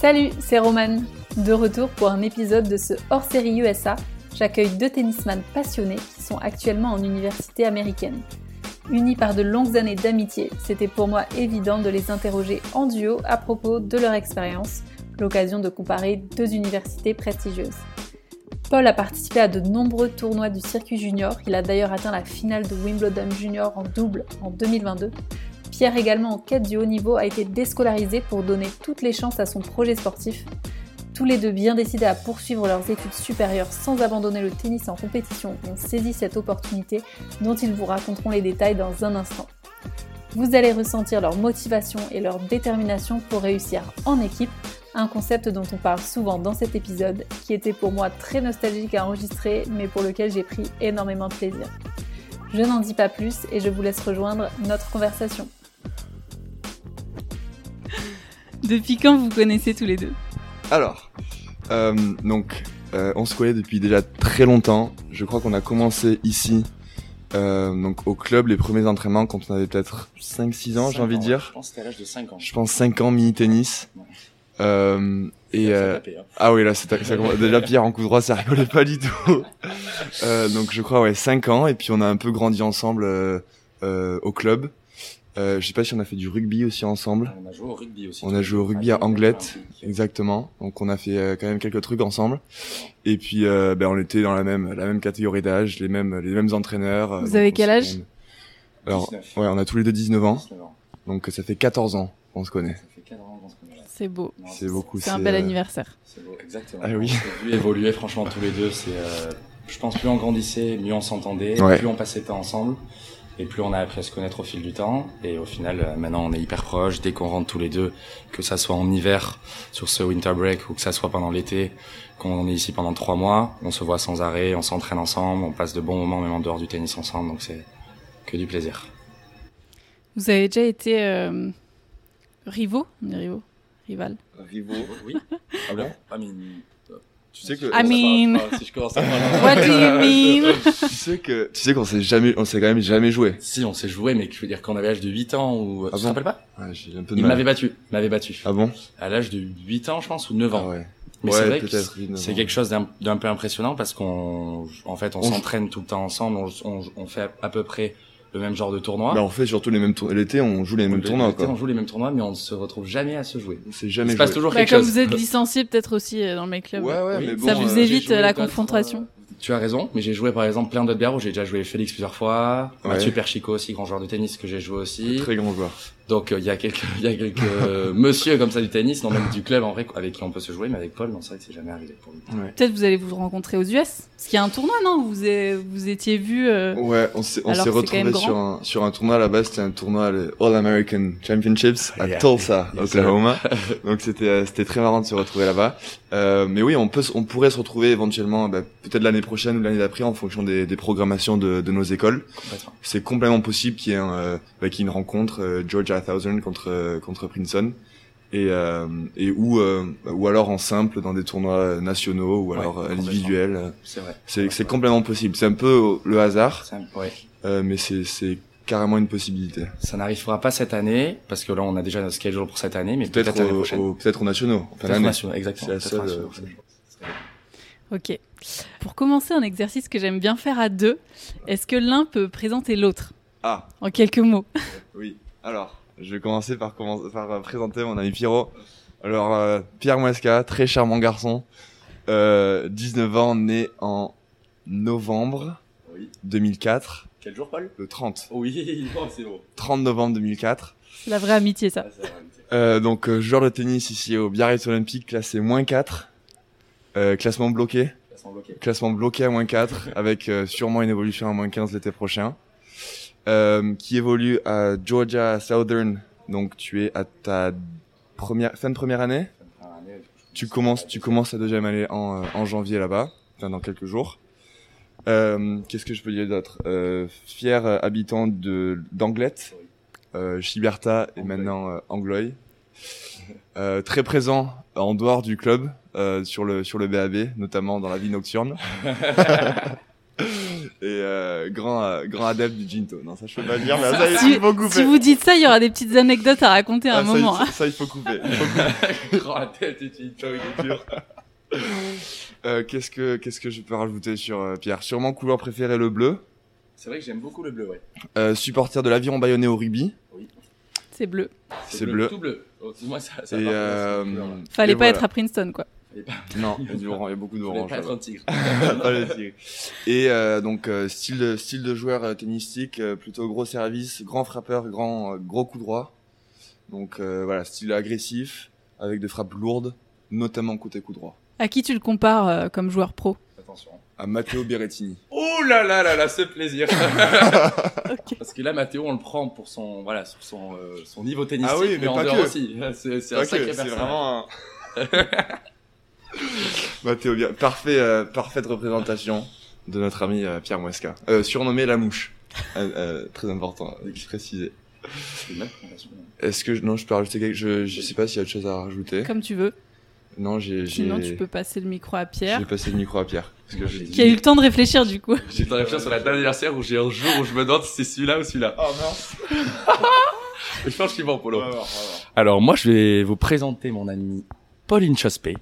Salut, c'est Roman. De retour pour un épisode de ce hors-série USA, j'accueille deux tennisman passionnés qui sont actuellement en université américaine. Unis par de longues années d'amitié, c'était pour moi évident de les interroger en duo à propos de leur expérience, l'occasion de comparer deux universités prestigieuses. Paul a participé à de nombreux tournois du circuit junior, il a d'ailleurs atteint la finale de Wimbledon junior en double en 2022. Pierre, également en quête du haut niveau, a été déscolarisé pour donner toutes les chances à son projet sportif. Tous les deux bien décidés à poursuivre leurs études supérieures sans abandonner le tennis en compétition ont saisi cette opportunité dont ils vous raconteront les détails dans un instant. Vous allez ressentir leur motivation et leur détermination pour réussir en équipe un concept dont on parle souvent dans cet épisode, qui était pour moi très nostalgique à enregistrer, mais pour lequel j'ai pris énormément de plaisir. Je n'en dis pas plus et je vous laisse rejoindre notre conversation. Depuis quand vous connaissez tous les deux? Alors, euh, donc, euh, on se connaît depuis déjà très longtemps. Je crois qu'on a commencé ici, euh, donc au club, les premiers entraînements quand on avait peut-être 5-6 ans, j'ai envie de dire. Je pense que c'était à l'âge de 5 ans. Je pense 5 ans mini-tennis. Euh, et euh, hein. ah oui là c'est déjà Pierre en coup droit ça rigolait pas du tout euh, donc je crois ouais 5 ans et puis on a un peu grandi ensemble euh, euh, au club euh, je sais pas si on a fait du rugby aussi ensemble On a joué au rugby aussi. on a joué au rugby à Anglette exactement donc on a fait euh, quand même quelques trucs ensemble et puis euh, ben on était dans la même la même catégorie d'âge les mêmes les mêmes entraîneurs euh, Vous avez quel âge on- alors 19. ouais on a tous les deux 19 ans 19 ans. donc ça fait 14 ans qu'on se connaît Ça fait 4 ans qu'on se connaît. C'est beau. C'est beaucoup C'est un bel euh, anniversaire. C'est beau, exactement. Ah oui. On vu évoluer franchement tous les deux. C'est, euh, je pense, plus on grandissait, mieux on s'entendait, Ouais. plus on passait de temps ensemble. Et plus on a appris à se connaître au fil du temps. Et au final, euh, maintenant, on est hyper proches. Dès qu'on rentre tous les deux, que ça soit en hiver, sur ce winter break, ou que ça soit pendant l'été, qu'on est ici pendant trois mois, on se voit sans arrêt, on s'entraîne ensemble, on passe de bons moments même en dehors du tennis ensemble. Donc c'est que du plaisir. Vous avez déjà été euh, rivaux? Rivaux Rival rivaux Oui. Ah bon? I mean, tu sais que I mean- Si je commence à parler- What do you mean? Tu sais que tu sais qu'on s'est jamais on s'est quand même jamais joué. Si, on s'est joué, mais je veux dire qu'on avait l'âge de 8 ans ou... Ah tu te bon? rappelles pas? Ouais, j'ai un peu de Il m'avait battu, il m'avait battu. ah bon? À l'âge de 8 ans, je pense, ou 9 ans. ah ouais. Mais Ouais, c'est vrai que c'est quelque chose d'un d'un peu impressionnant parce qu'on, en fait, on, On- s'entraîne tout le temps ensemble, on, on, on fait à peu près le même genre de tournoi. Bah, on fait surtout les mêmes tournois l'été on joue les mêmes tournois l'été, On joue les mêmes tournois, mais on ne se retrouve jamais à se jouer. on s'est Il jamais se passe toujours Bah, quelque Comme chose. vous êtes licencié peut-être aussi euh, dans le Make Club. ouais ouais Oui. mais bon Ça vous euh, évite, la confrontation. euh, Tu as raison, mais j'ai joué par exemple plein d'autres bières où j'ai déjà joué Félix plusieurs fois, Ouais. Mathieu Perchico aussi, grand joueur de tennis que j'ai joué aussi. très grand joueur Donc euh, il y a quelques il y a quelques euh, monsieur comme ça du tennis, non même du club en vrai avec qui on peut se jouer, mais avec Paul, non c'est vrai que c'est jamais arrivé pour lui. ouais Peut-être vous allez vous rencontrer aux US Parce qu'il y a un tournoi, non? Vous êtes- vous étiez vus euh, Ouais, on s'est retrouvé sur un sur un tournoi à la base, c'était un tournoi les All American Championships à Yeah. Tulsa, Oklahoma. Donc c'était euh, c'était très marrant de se retrouver là-bas. Euh, mais oui, on peut on pourrait se retrouver éventuellement bah, peut-être l'année prochaine ou l'année d'après en fonction des, des programmations de, de nos écoles. C'est complètement possible qu'il y ait un, euh, bah, qu'il y ait une rencontre euh, Georgia Thousand contre euh, contre Princeton. Et, euh, et ou euh, ou alors en simple dans des tournois nationaux ou Ouais, alors complètement. individuels. C'est vrai. C'est c'est complètement possible. C'est un peu le hasard, un- ouais. euh, mais c'est c'est carrément une possibilité. Ça n'arrivera pas cette année parce que là on a déjà notre schedule pour cette année, mais peut-être l'année prochaine. au- peut-être aux nationaux. Peut-être l'année. nationaux, exactement. C'est la seule, euh, Ok. Pour commencer un exercice que j'aime bien faire à deux, est-ce que l'un peut présenter l'autre? Ah, en quelques mots oui. Alors, je vais commencer par, commencer, par euh, présenter mon ami Pierrot. Alors, euh, Pierre Mouesca, très charmant garçon, euh, 19 ans, né en novembre Oui. 2004, Quel jour, Paul? Le 30. Oui, c'est bon. 30 novembre 2004. C'est la vraie amitié, ça. Euh, donc, euh, joueur de tennis ici au Biarritz Olympique, classé moins 4. Euh, classement bloqué. classement bloqué à moins 4 avec euh, sûrement une évolution à moins 15 l'été prochain. Euh, qui évolue à Georgia Southern. Donc tu es à ta première fin de première année. Tu commences tu commences la deuxième année en, euh, en janvier là-bas enfin dans quelques jours. Euh, qu'est-ce que je peux dire d'autre? Euh, fier habitant de d'Anglette euh, Chiberta et maintenant Angloy euh, très présent en dehors du club euh, sur le sur le BAB notamment dans la vie nocturne et euh, grand euh, grand adepte du Ginto. Non, ça je peux pas dire, mais ça, si, il faut couper. si vous dites ça, il y aura des petites anecdotes à raconter à Ah, un ça, moment. il- hein. ça, il faut couper. Il faut couper. Grand adepte du Ginto. il est dur. Euh, qu'est-ce que qu'est-ce que je peux rajouter sur euh, Pierre? Sûrement couleur préférée le bleu. C'est vrai que j'aime beaucoup le bleu, ouais. Euh, supporter de l'aviron bayonnais au rugby. C'est bleu. C'est bleu. Tout bleu. Oh, dis-moi ça. ça Et euh. Fallait et pas voilà. être à Princeton, quoi. Non, il y a du orange, il y a beaucoup d'orange. pas être là-bas. un tigre. Pas le tigre. Et euh, donc euh, style de, style de joueur euh, tennistique, euh, plutôt gros service, grand frappeur, grand euh, gros coup droit. Donc euh, voilà, style agressif avec des frappes lourdes, notamment côté coup droit. À qui tu le compares euh, comme joueur pro? Attention. À Matteo Berrettini. Oh là là là là, ce plaisir. Parce que là, Mathéo, on le prend pour son, voilà, sur son, euh, son niveau tennistique, Ah oui, mais en pas dehors que. aussi. C'est, c'est vraiment un... Matteo parfait, euh, parfaite représentation de notre ami euh, Pierre Mouesca. Euh, surnommé la mouche. Euh, euh, très important de préciser. Est-ce que je- non, je peux rajouter quelque je je sais pas s'il y a autre chose à rajouter. Comme tu veux. Non, j'ai j'ai Sinon, tu peux passer le micro à Pierre, j'ai passé le micro à Pierre parce que qui a eu le temps de réfléchir du coup. J'ai en réfléchir sur la date d'anniversaire où j'ai un jour où je me demande si c'est celui-là ou celui-là. Oh mince. Je pense qu'il va en polo. Alors moi, je vais vous présenter mon ami Pauline Chospé.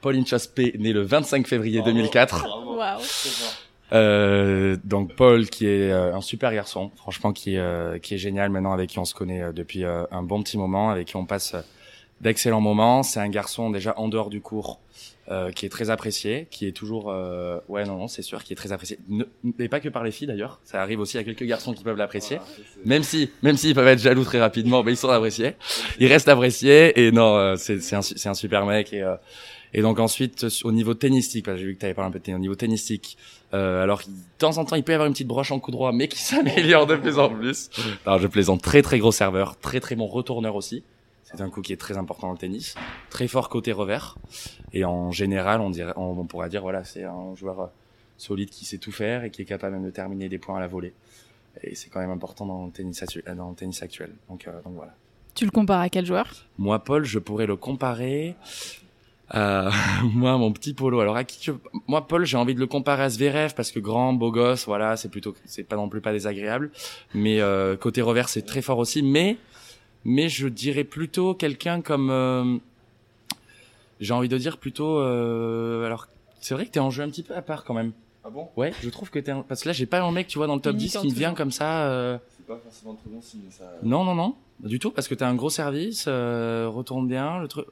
Pauline Chospé, née le 25 février Bravo, 2004. bravo. Fort. Euh, donc Paul qui est euh, un super garçon, franchement qui est euh, qui est génial maintenant avec qui on se connaît euh, depuis euh, un bon petit moment, avec qui on passe euh, d'excellents moments. C'est un garçon déjà en dehors du cours euh, qui est très apprécié, qui est toujours euh, ouais non non c'est sûr qui est très apprécié, ne, mais pas que par les filles d'ailleurs. Ça arrive aussi à quelques garçons qui peuvent l'apprécier. Même si, même s'ils peuvent être jaloux très rapidement, mais ils sont appréciés. Ils restent appréciés et non, euh, c'est c'est un, un super mec et euh, et donc ensuite au niveau tennistique, parce que j'ai vu que tu avais parlé un peu de tennis, au niveau tennistique, euh, alors de temps en temps il peut y avoir une petite broche en coup droit, mais qui s'améliore de plus en plus. Alors je plaisante, très très gros serveur, très très bon retourneur aussi. C'est un coup qui est très important dans le tennis, très fort côté revers et en général on dirait, on, on pourra dire voilà c'est un joueur euh, solide qui sait tout faire et qui est capable même de terminer des points à la volée. Et c'est quand même important dans le tennis, euh, dans le tennis actuel. Donc, euh, donc voilà. Tu le compares à quel joueur? Moi, Paul, je pourrais le comparer à moi, mon petit Polo. Alors, à qui tu... Moi, Paul, j'ai envie de le comparer à Zverev parce que grand, beau gosse, voilà, c'est plutôt, c'est pas non plus pas désagréable. Mais euh, côté revers, c'est très fort aussi. Mais, mais je dirais plutôt quelqu'un comme, euh, j'ai envie de dire plutôt. Euh, alors, c'est vrai que t'es en jeu un petit peu à part quand même. Ah bon? Ouais, je trouve que t'es un... parce que là, j'ai pas un mec, tu vois, dans le top Unique 10 en qui me vient comme ça. euh, C'est pas forcément très bon signe ça. non, non, non, du tout, parce que t'as un gros service, euh, retourne bien, le truc.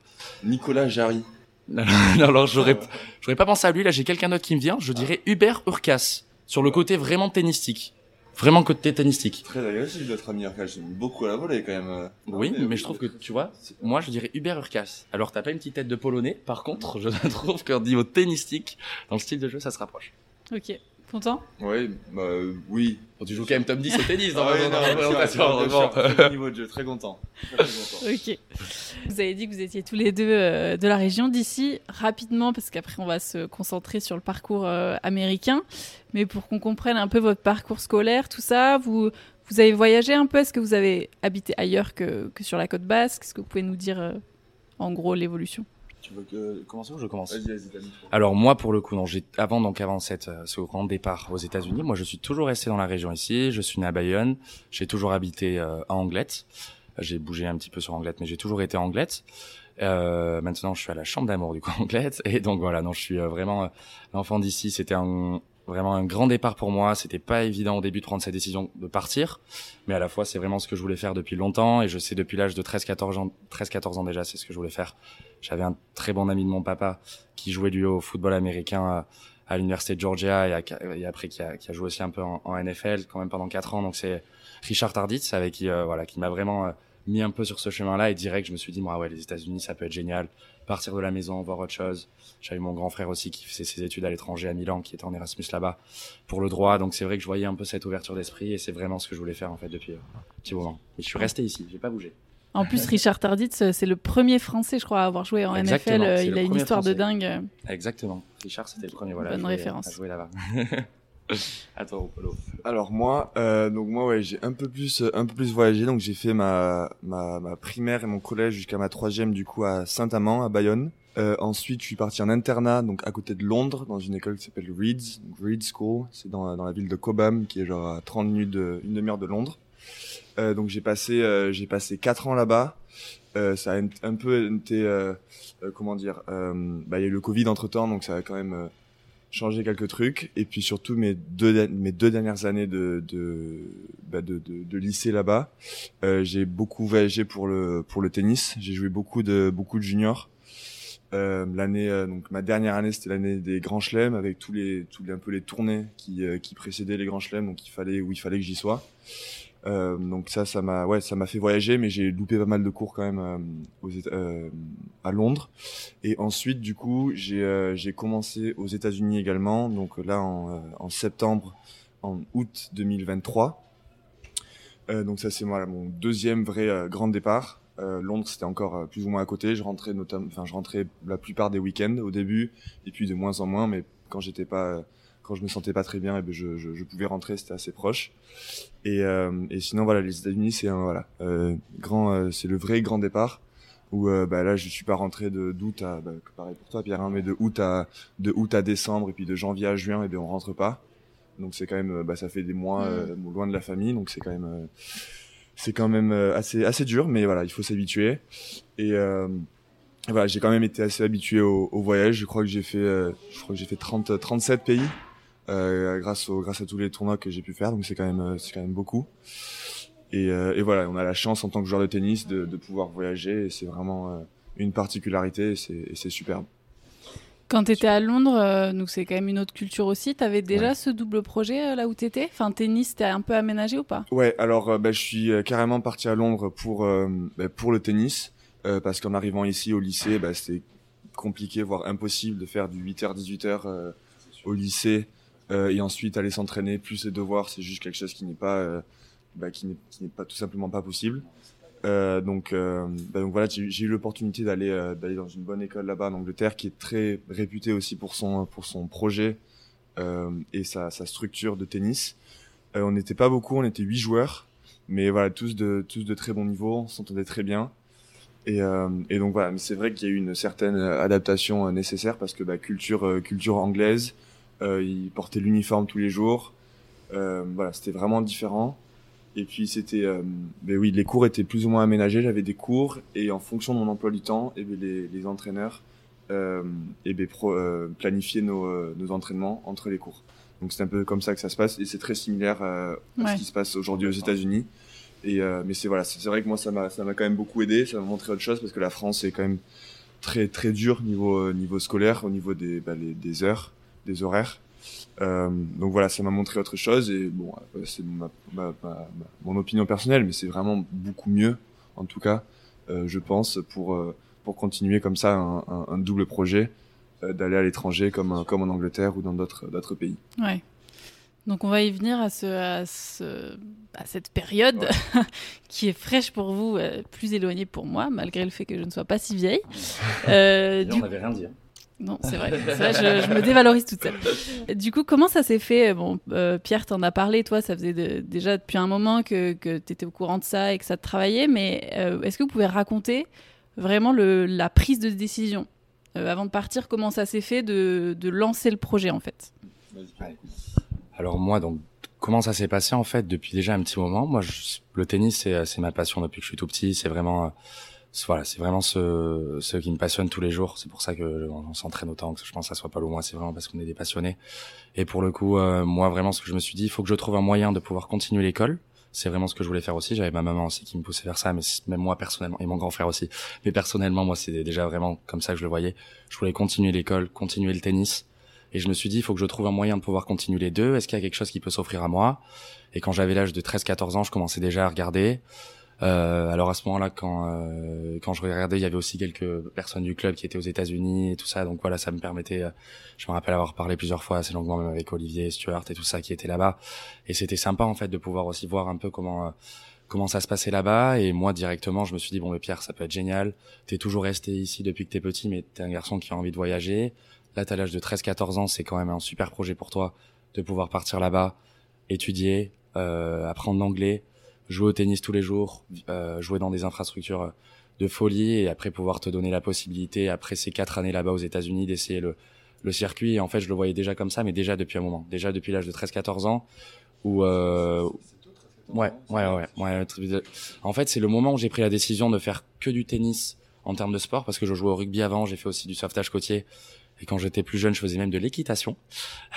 Nicolas Jarry. Non, non, alors j'aurais, j'aurais pas pensé à lui. Là, j'ai quelqu'un d'autre qui me vient. Je dirais Hubert Urcas sur le côté vraiment tennistique, vraiment côté tennistique. Très agressif notre ami Arcade. J'aime beaucoup la volée quand même. Oui, Non, mais je trouve que tu vois, moi, je dirais Hubert Urcas. Alors, t'as pas une petite tête de polonais. Par contre, je trouve qu'au niveau tennistique, dans le style de jeu, ça se rapproche. Ok. Content? Oui, bah oui. Bon, tu joues quand même top 10 au tennis dans Ah bon niveau de jeu, très content. Très, très content. Ok. Vous avez dit que vous étiez tous les deux euh, de la région d'ici. Rapidement, parce qu'après on va se concentrer sur le parcours euh, américain. Mais pour qu'on comprenne un peu votre parcours scolaire, tout ça, vous, vous avez voyagé un peu? Est-ce que vous avez habité ailleurs que, que sur la côte basque? Est-ce que vous pouvez nous dire euh, en gros l'évolution? Tu veux que commencer ou je commence Vas-y, vas-y. Alors moi pour le coup non, j'ai avant donc avant cette euh, ce grand départ aux États-Unis, moi je suis toujours resté dans la région ici, je suis né à Bayonne, j'ai toujours habité euh, à Anglette. J'ai bougé un petit peu sur Anglette mais j'ai toujours été à Anglette. Euh, maintenant je suis à la chambre d'amour du coup Anglette et donc voilà, non je suis euh, vraiment euh, l'enfant d'ici, c'était un vraiment un grand départ pour moi, c'était pas évident au début de prendre cette décision de partir, mais à la fois c'est vraiment ce que je voulais faire depuis longtemps et je sais depuis l'âge de 13 14 ans 13 14 ans déjà, c'est ce que je voulais faire. J'avais un très bon ami de mon papa qui jouait lui au football américain à, à l'université de Georgia et, à- et après qui a, qui a joué aussi un peu en, en NFL quand même pendant quatre ans. Donc c'est Richard Tarditz avec qui euh, voilà qui m'a vraiment euh, mis un peu sur ce chemin-là et direct je me suis dit moi ouais les États-Unis ça peut être génial partir de la maison voir autre chose. J'avais mon grand frère aussi qui faisait ses études à l'étranger à Milan qui était en Erasmus là-bas pour le droit donc c'est vrai que je voyais un peu cette ouverture d'esprit et c'est vraiment ce que je voulais faire en fait depuis euh, un petit moment. Et je suis resté ici, j'ai pas bougé. En plus, Richard Tarditz, c'est le premier Français, je crois, à avoir joué en Exactement, NFL. Il a une histoire de dingue. Exactement. Richard c'était le premier voilà Bonne référence. à jouer là-bas. à toi Polo. Alors moi, euh, donc moi ouais, j'ai un peu plus, euh, un peu plus voyagé. Donc j'ai fait ma, ma, ma primaire et mon collège jusqu'à ma troisième du coup à Saint-Amand, à Bayonne. Euh, ensuite, je suis parti en internat, donc à côté de Londres, dans une école qui s'appelle Reeds, Reed School. C'est dans, dans la ville de Cobham, qui est genre à 30 minutes, de, une demi-heure de Londres. Euh, donc j'ai passé, euh, j'ai passé quatre ans là-bas. Euh, ça a un, peu été, euh, euh, comment dire, bah, il y a eu le Covid entre temps, donc ça a quand même changé quelques trucs. Et puis surtout mes deux, mes deux dernières années de, de, bah, de, de, de, lycée là-bas, j'ai beaucoup voyagé pour le, pour le tennis. J'ai joué beaucoup de, beaucoup de juniors. L'année donc ma dernière année c'était l'année des grands chelems avec tous les tous les un peu les tournées qui qui précédaient les grands chelems donc il fallait où il fallait que j'y sois euh, donc ça, ça m'a, ouais, ça m'a fait voyager, mais j'ai loupé pas mal de cours quand même euh, aux, euh, à Londres. Et ensuite, du coup, j'ai, euh, j'ai commencé aux États-Unis également. Donc là, en, en septembre, en août 2023. donc ça, c'est moi mon deuxième vrai grand départ. Londres, c'était encore plus ou moins à côté. Je rentrais notamment, enfin, je rentrais la plupart des week-ends au début, et puis de moins en moins. Mais quand j'étais pas quand je me sentais pas très bien, et eh ben je, je, je pouvais rentrer, c'était assez proche. Et, euh, et sinon voilà, les États-Unis c'est un voilà euh, grand, euh, c'est le vrai grand départ où euh, bah, là je suis pas rentré de d'août à bah, pareil pour toi Pierre, hein, mais de août à de août à décembre et puis de janvier à juin, et eh ben on rentre pas. Donc c'est quand même, bah, ça fait des mois mm. loin de la famille, donc c'est quand même c'est quand même assez assez dur, mais voilà, il faut s'habituer. Et voilà, j'ai quand même été assez habitué au, au, voyage. Je crois que j'ai fait, je crois que j'ai fait 30, 37 pays euh, grâce, au, grâce à tous les tournois que j'ai pu faire. Donc c'est quand même, euh, c'est quand même beaucoup. Et, euh, et, voilà, on a la chance en tant que joueur de tennis de, de pouvoir voyager et c'est vraiment une particularité et c'est superbe. Quand tu étais à Londres, donc c'est quand même une autre culture aussi, tu avais déjà ce double projet là où tu étais Enfin, tennis, t'es un peu aménagé ou pas? Ouais, alors bah, je suis carrément parti à Londres pour, bah, pour le tennis, parce qu'en arrivant ici au lycée, bah, c'était compliqué, voire impossible de faire du 8h-18h au lycée et ensuite aller s'entraîner plus les devoirs, c'est juste quelque chose qui n'est pas euh, bah, qui n'est pas tout simplement pas possible. Euh, donc, euh, bah, donc voilà, j'ai eu l'opportunité d'aller euh, d'aller dans une bonne école là-bas en Angleterre, qui est très réputée aussi pour son pour son projet euh, et sa, structure de tennis. on n'était pas beaucoup, on était huit joueurs, mais voilà tous de tous de très bon niveau, on s'entendait très bien. Et, donc voilà, mais c'est vrai qu'il y a eu une certaine adaptation nécessaire parce que bah, culture culture anglaise, euh, il portait l'uniforme tous les jours. Euh, voilà, c'était vraiment différent. Et puis c'était, euh, ben oui, les cours étaient plus ou moins aménagés. J'avais des cours et en fonction de mon emploi du temps, et ben les, les entraîneurs euh, et ben pro, euh, planifiaient nos, nos entraînements entre les cours. Donc c'est un peu comme ça que ça se passe et c'est très similaire à ce qui se passe aujourd'hui aux États-Unis. Et mais c'est voilà, c'est vrai que moi ça m'a ça m'a quand même beaucoup aidé, ça m'a montré autre chose parce que la France est quand même très très dur niveau niveau scolaire au niveau des bah, les, des heures des horaires. Euh, donc voilà, ça m'a montré autre chose et bon, c'est ma, ma, ma, mon opinion personnelle, mais c'est vraiment beaucoup mieux, en tout cas, euh, je pense, pour euh, pour continuer comme ça un, un, un double projet, euh, d'aller à l'étranger comme comme en Angleterre ou dans d'autres d'autres pays. Ouais. Donc on va y venir à, ce, à, ce, à cette période ouais. qui est fraîche pour vous, euh, plus éloignée pour moi, malgré le fait que je ne sois pas si vieille. Euh, du... On n'avait rien dit. Hein. Non, c'est vrai. vrai je, me dévalorise toute seule. Du coup, comment ça s'est fait? Bon, euh, Pierre, t'en as parlé, toi, ça faisait déjà depuis un moment que, que tu étais au courant de ça et que ça te travaillait, mais euh, est-ce que vous pouvez raconter vraiment la prise de décision euh, avant de partir? Comment ça s'est fait de, lancer le projet, en fait? Alors moi, donc, comment ça s'est passé, en fait, depuis déjà un petit moment? Moi, le tennis, c'est ma passion depuis que je suis tout petit. C'est vraiment voilà, c'est vraiment ce, ce qui me passionne tous les jours. C'est pour ça que on s'entraîne autant, que je pense ça soit pas loin. C'est vraiment parce qu'on est des passionnés. Et pour le coup, euh, moi vraiment, ce que je me suis dit, il faut que je trouve un moyen de pouvoir continuer l'école. C'est vraiment ce que je voulais faire aussi. J'avais ma maman aussi qui me poussait vers ça, mais même moi personnellement, et mon grand frère aussi. Mais personnellement, moi, c'est déjà vraiment comme ça que je le voyais. Je voulais continuer l'école, continuer le tennis. Et je me suis dit, il faut que je trouve un moyen de pouvoir continuer les deux. Est-ce qu'il y a quelque chose qui peut s'offrir à moi? Et quand j'avais l'âge de 13-14 ans, je commençais déjà à regarder. Euh, alors à ce moment-là, quand euh, quand je regardais, il y avait aussi quelques personnes du club qui étaient aux États-Unis et tout ça. Donc voilà, ça me permettait. Euh, je me rappelle avoir parlé plusieurs fois assez longuement même avec Olivier Stuart et tout ça qui était là-bas. Et c'était sympa en fait de pouvoir aussi voir un peu comment comment ça se passait là-bas. Et moi directement, je me suis dit bon, mais Pierre, ça peut être génial. T'es toujours resté ici depuis que t'es petit, mais t'es un garçon qui a envie de voyager. Là, t'as l'âge de 13-14 ans, c'est quand même un super projet pour toi de pouvoir partir là-bas, étudier, euh, apprendre l'anglais jouer au tennis tous les jours, euh, jouer dans des infrastructures de folie et après pouvoir te donner la possibilité après ces quatre années là-bas aux États-Unis d'essayer le le circuit. Et en fait je le voyais déjà comme ça mais déjà depuis un moment. Déjà depuis l'âge de 13 14 ans où euh, ouais ouais ouais ouais en fait c'est le moment où j'ai pris la décision de faire que du tennis en termes de sport parce que je jouais au rugby avant j'ai fait aussi du sauvetage côtier et quand j'étais plus jeune, je faisais même de l'équitation.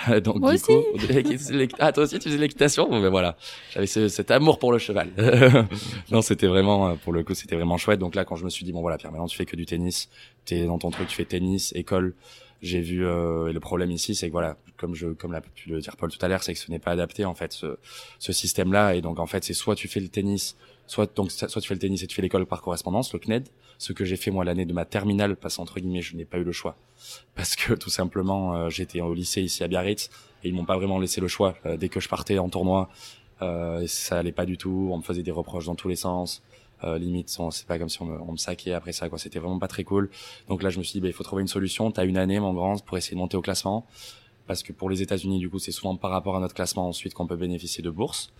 Donc Moi du aussi. coup, ah toi aussi tu faisais l'équitation? Bon, ben voilà, j'avais ce, cet amour pour le cheval. non, c'était vraiment pour le coup, c'était vraiment chouette. Donc là, quand je me suis dit bon voilà, Pierre, maintenant tu fais que du tennis, t'es dans ton truc, tu fais tennis, école. J'ai vu euh, et le problème ici, c'est que voilà, comme je comme l'a pu le dire Paul tout à l'heure, c'est que ce n'est pas adapté en fait ce, ce système-là. Et donc en fait, c'est soit tu fais le tennis soit donc soit tu fais le tennis et tu fais l'école par correspondance, le CNED, ce que j'ai fait moi l'année de ma terminale, parce entre guillemets, je n'ai pas eu le choix, parce que tout simplement euh, j'étais au lycée ici à Biarritz et ils m'ont pas vraiment laissé le choix. Euh, dès que je partais en tournoi, euh, ça allait pas du tout, on me faisait des reproches dans tous les sens. Euh, limite c'est pas comme si on me, on me saquait après ça quoi. C'était vraiment pas très cool. Donc là je me suis dit bah, il faut trouver une solution. T'as une année mon grand pour essayer de monter au classement. Parce que pour les États-Unis, du coup, c'est souvent par rapport à notre classement ensuite qu'on peut bénéficier de bourses.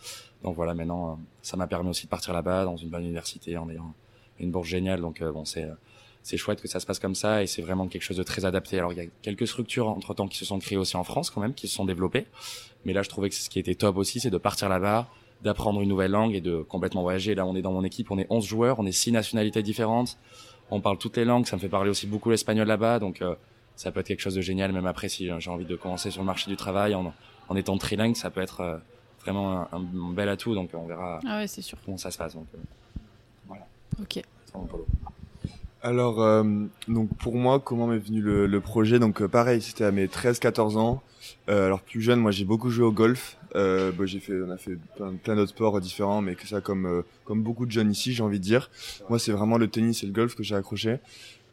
Donc voilà, maintenant, euh, ça m'a permis aussi de partir là-bas dans une bonne université en ayant une bourse géniale. Donc euh, bon, c'est euh, c'est chouette que ça se passe comme ça et c'est vraiment quelque chose de très adapté. Alors il y a quelques structures entre temps qui se sont créées aussi en France quand même, qui se sont développées. Mais là, je trouvais que ce qui était top aussi, c'est de partir là-bas, d'apprendre une nouvelle langue et de complètement voyager. Là, on est dans mon équipe, on est 11 joueurs, on est six nationalités différentes. On parle toutes les langues, ça me fait parler aussi beaucoup l'espagnol là-bas, donc ça peut être quelque chose de génial, même après si j'ai envie de commencer sur le marché du travail en, en étant trilingue, ça peut être euh, vraiment un, bel atout. Donc on verra ah ouais, sûr. comment ça se passe. Donc, euh. Ok. Alors, euh, donc pour moi, comment m'est venu le, projet? Donc pareil, c'était à mes 13-14 ans. alors plus jeune, moi j'ai beaucoup joué au golf. Euh, j'ai fait, on a fait plein, plein d'autres sports différents, mais que ça comme comme beaucoup de jeunes ici, j'ai envie de dire. Moi, c'est vraiment le tennis et le golf que j'ai accroché.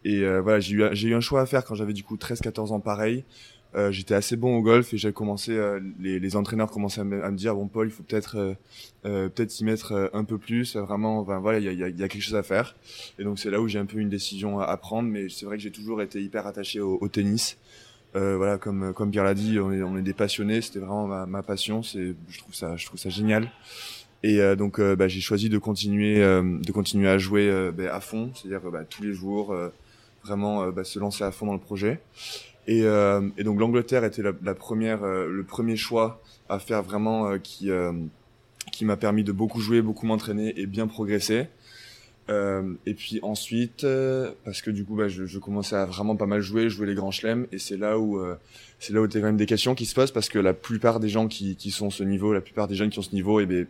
Et euh, voilà, j'ai eu, j'ai eu un choix à faire quand j'avais du coup 13-14 ans pareil. Euh, j'étais assez bon au golf et j'ai commencé, euh, les, les, entraîneurs commençaient à me, à me, dire bon Paul, il faut peut-être euh, euh peut-être s'y mettre un peu plus. Vraiment, enfin, voilà, il y a, y, a, y a, quelque chose à faire. Et donc c'est là où j'ai un peu une décision à, prendre, mais c'est vrai que j'ai toujours été hyper attaché au, au tennis. voilà, comme comme Pierre l'a dit, on est, on est des passionnés. C'était vraiment ma, ma passion. C'est, je trouve ça, je trouve ça génial. Et donc bah, j'ai choisi de continuer, de continuer à jouer bah, à fond, c'est-à-dire bah, tous les jours vraiment euh, bah, se lancer à fond dans le projet. Et, euh, et donc l'Angleterre était la, la première, euh, le premier choix à faire vraiment qui qui m'a permis de beaucoup jouer, beaucoup m'entraîner et bien progresser. Euh, et puis ensuite, euh, parce que du coup, bah, je, je, commençais à vraiment pas mal jouer, jouer les grands chelems, et c'est là où euh, c'est là où t'as quand même des questions qui se posent parce que la plupart des gens qui, qui sont ce niveau, la plupart des jeunes qui ont ce niveau, et eh ben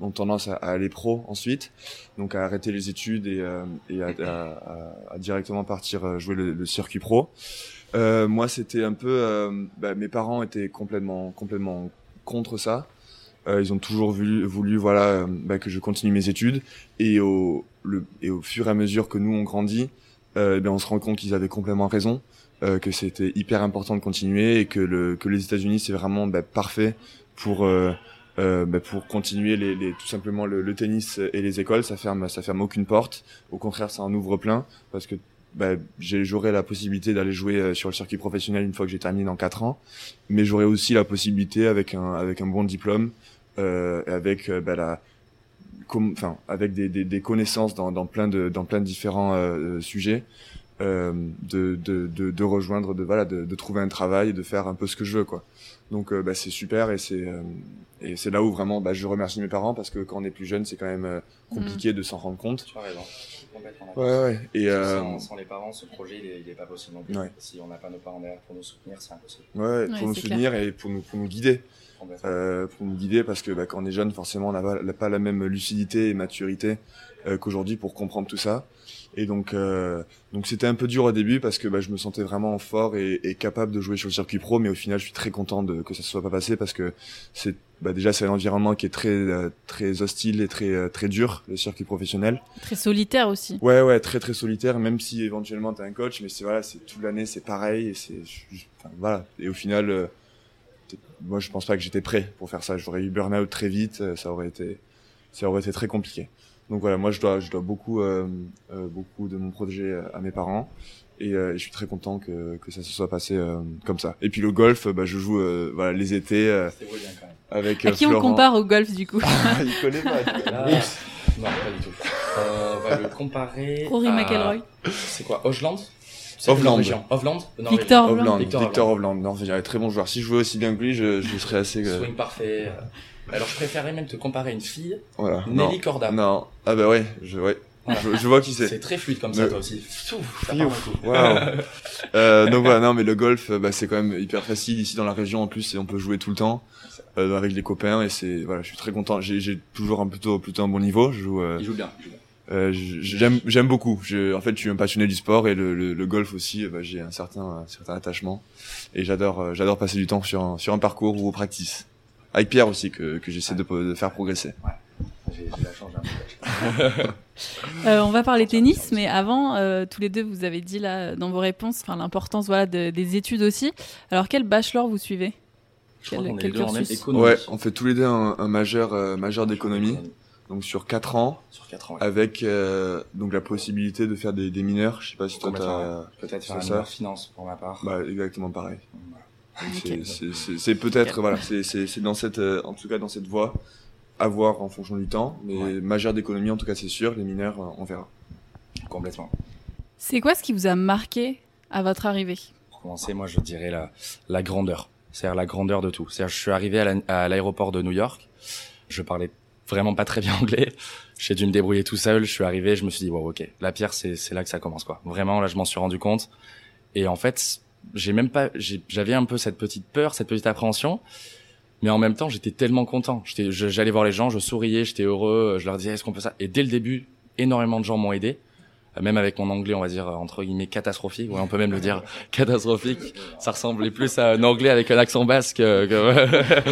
ont tendance à, aller pro ensuite, donc à arrêter les études et, euh, et à, à, à, directement partir euh, jouer le, le circuit pro. Euh, moi, c'était un peu, euh, bah, mes parents étaient complètement, complètement contre ça. ils ont toujours voulu, voulu voilà, bah, que je continue mes études et au, le, et au fur et à mesure que nous on grandit, eh bien, on se rend compte qu'ils avaient complètement raison. Euh, que c'était hyper important de continuer et que, le, que les États-Unis c'est vraiment bah, parfait pour euh, euh, bah, pour continuer les, les, tout simplement le, le, tennis et les écoles, ça ferme, ça ferme aucune porte. Au contraire, ça en ouvre plein parce que bah, j'aurai la possibilité d'aller jouer euh, sur le circuit professionnel une fois que j'ai terminé dans quatre ans, mais j'aurai aussi la possibilité avec un avec un bon diplôme, euh, avec euh, bah, la enfin avec des, des, des, connaissances dans, dans plein de dans plein de différents euh, sujets, euh, de, de, de, de, rejoindre, de voilà, de, de, trouver un travail et de faire un peu ce que je veux quoi. Donc bah, c'est super et c'est et c'est là où vraiment bah, je remercie mes parents parce que quand on est plus jeune, c'est quand même euh, compliqué mm. de s'en rendre compte. Tu as raison. Ouais, ouais. Et euh... sans, sans, les parents, ce projet, il est, il est pas possible non plus. Ouais. Si on n'a pas nos parents derrière pour nous soutenir, c'est impossible. Ouais, pour nous soutenir clair. et pour nous, pour nous guider. Euh, pour nous guider parce que bah, quand on est jeune, forcément, on n'a pas, pas, la même lucidité et maturité euh, qu'aujourd'hui pour comprendre tout ça. Et donc, euh, donc c'était un peu dur au début parce que bah, je me sentais vraiment fort et, et, capable de jouer sur le circuit pro, mais au final, je suis très content de que ça se soit pas passé parce que c'est bah, déjà c'est un environnement qui est très euh, très hostile et très euh, très dur, le circuit professionnel. Très solitaire aussi. Ouais, ouais, très très solitaire, même si éventuellement t'as un coach, mais c'est voilà, c'est toute l'année, c'est pareil et c'est enfin, voilà. Et au final, euh, moi je pense pas que j'étais prêt pour faire ça. J'aurais eu burn-out très vite, ça aurait été ça aurait été très compliqué. Donc voilà, moi je dois, je dois beaucoup, euh, euh, beaucoup de mon projet à mes parents. Et, euh, je suis très content que, que ça se soit passé euh, comme ça. Et puis le golf, bah, je joue euh, voilà, les étés avec À qui on compare au golf du coup Il connaît pas. non, pas du tout. pourrais le comparer. Rory à- McIlroy. C'est quoi Hovland Hovland. Hovland Victor. Hovland, Victor Victor Hovland. Non, c'est un très bon joueur. Si je jouais aussi bien que lui, je, je serais assez. euh, Swing parfait. Alors, je préférais même te comparer à une fille, voilà. Nelly non. Corda. Non. Ah bah ouais, je, ouais. Voilà. Je, je vois qui c'est. C'est très fluide comme ça, Le- toi aussi. Pfiou, ça d'un coup. Waouh. euh, donc voilà, non, mais le golf, euh, bah, c'est quand même hyper facile ici dans la région. En plus, et on peut jouer tout le temps euh, avec les copains et c'est voilà, je suis très content. J'ai j'ai toujours un plutôt plutôt un bon niveau. Je joue. euh, Il joue bien. il joue bien. euh, j'aime j'aime beaucoup. Je, en fait, je suis un passionné du sport et le, le, le golf aussi. euh, bah, j'ai un certain un certain attachement et j'adore j'adore passer du temps sur un, sur un parcours ou au practice. Avec Pierre aussi que que j'essaie de, de faire progresser. J'ai j'ai la chance, j'ai un peu de Euh, on va parler tennis, mais avant, euh, tous les deux, vous avez dit là dans vos réponses, l'importance voilà de- des études aussi. Alors quel bachelor vous suivez? Je Quel- en. Ouais, on fait tous les deux un, un majeur euh, majeur d'économie. Donc sur quatre ans. Sur 4 ans. avec euh, donc la possibilité de faire des, des mineurs. Je sais pas si toi t'as. Peut-être faire ça. finance pour ma part. Bah exactement pareil. Ok. c'est- c'est- C'est c'est peut-être voilà, c'est c'est c'est dans cette euh, en tout cas dans cette voie à voir en fonction du temps, mais Ouais. majeur d'économie en tout cas c'est sûr. Les mineurs euh, on verra. Complètement. C'est quoi ce qui vous a marqué à votre arrivée? Pour commencer, moi, je dirais la, la grandeur. C'est-à-dire la grandeur de tout. C'est-à-dire, je suis arrivé à la- à l'aéroport de New York. Je parlais vraiment pas très bien anglais. J'ai dû me débrouiller tout seul. Je suis arrivé, je me suis dit, wow, ok. La pierre, c'est, c'est là que ça commence, quoi. Vraiment, là, je m'en suis rendu compte. Et en fait, j'ai même pas, j'avais un peu cette petite peur, cette petite appréhension. Mais en même temps, j'étais tellement content. J'allais voir les gens, je souriais, j'étais heureux. Je leur disais, est-ce qu'on peut ça? Et dès le début, énormément de gens m'ont aidé. Même avec mon anglais, on va dire, entre guillemets, catastrophique. Ouais, on peut même le dire catastrophique. Ça ressemblait plus à un anglais avec un accent basque que...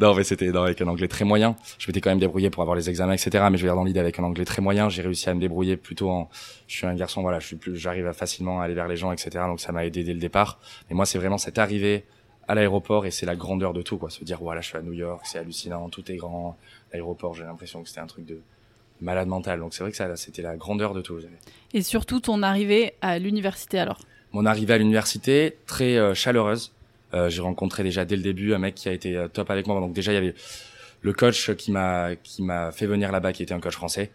non, mais c'était avec un anglais très moyen. Je m'étais quand même débrouillé pour avoir les examens, etc. Mais je vais dire dans l'idée avec un anglais très moyen. J'ai réussi à me débrouiller plutôt en... Je suis un garçon, voilà, je suis plus, j'arrive facilement à aller vers les gens, etc. Donc ça m'a aidé dès le départ. Et moi, c'est vraiment cette arrivée à l'aéroport et c'est la grandeur de tout, quoi. Se dire, voilà, je suis à New York, c'est hallucinant, tout est grand. L'aéroport, j'ai l'impression que c'était un truc de malade mental. Donc c'est vrai que ça, c'était la grandeur de dirais. Et surtout ton arrivée à l'université alors? Mon arrivée à l'université, très euh, chaleureuse. Euh, j'ai rencontré déjà dès le début un mec qui a été euh, top avec moi. Donc déjà, il y avait le coach qui m'a qui m'a fait venir là-bas, qui était un coach français.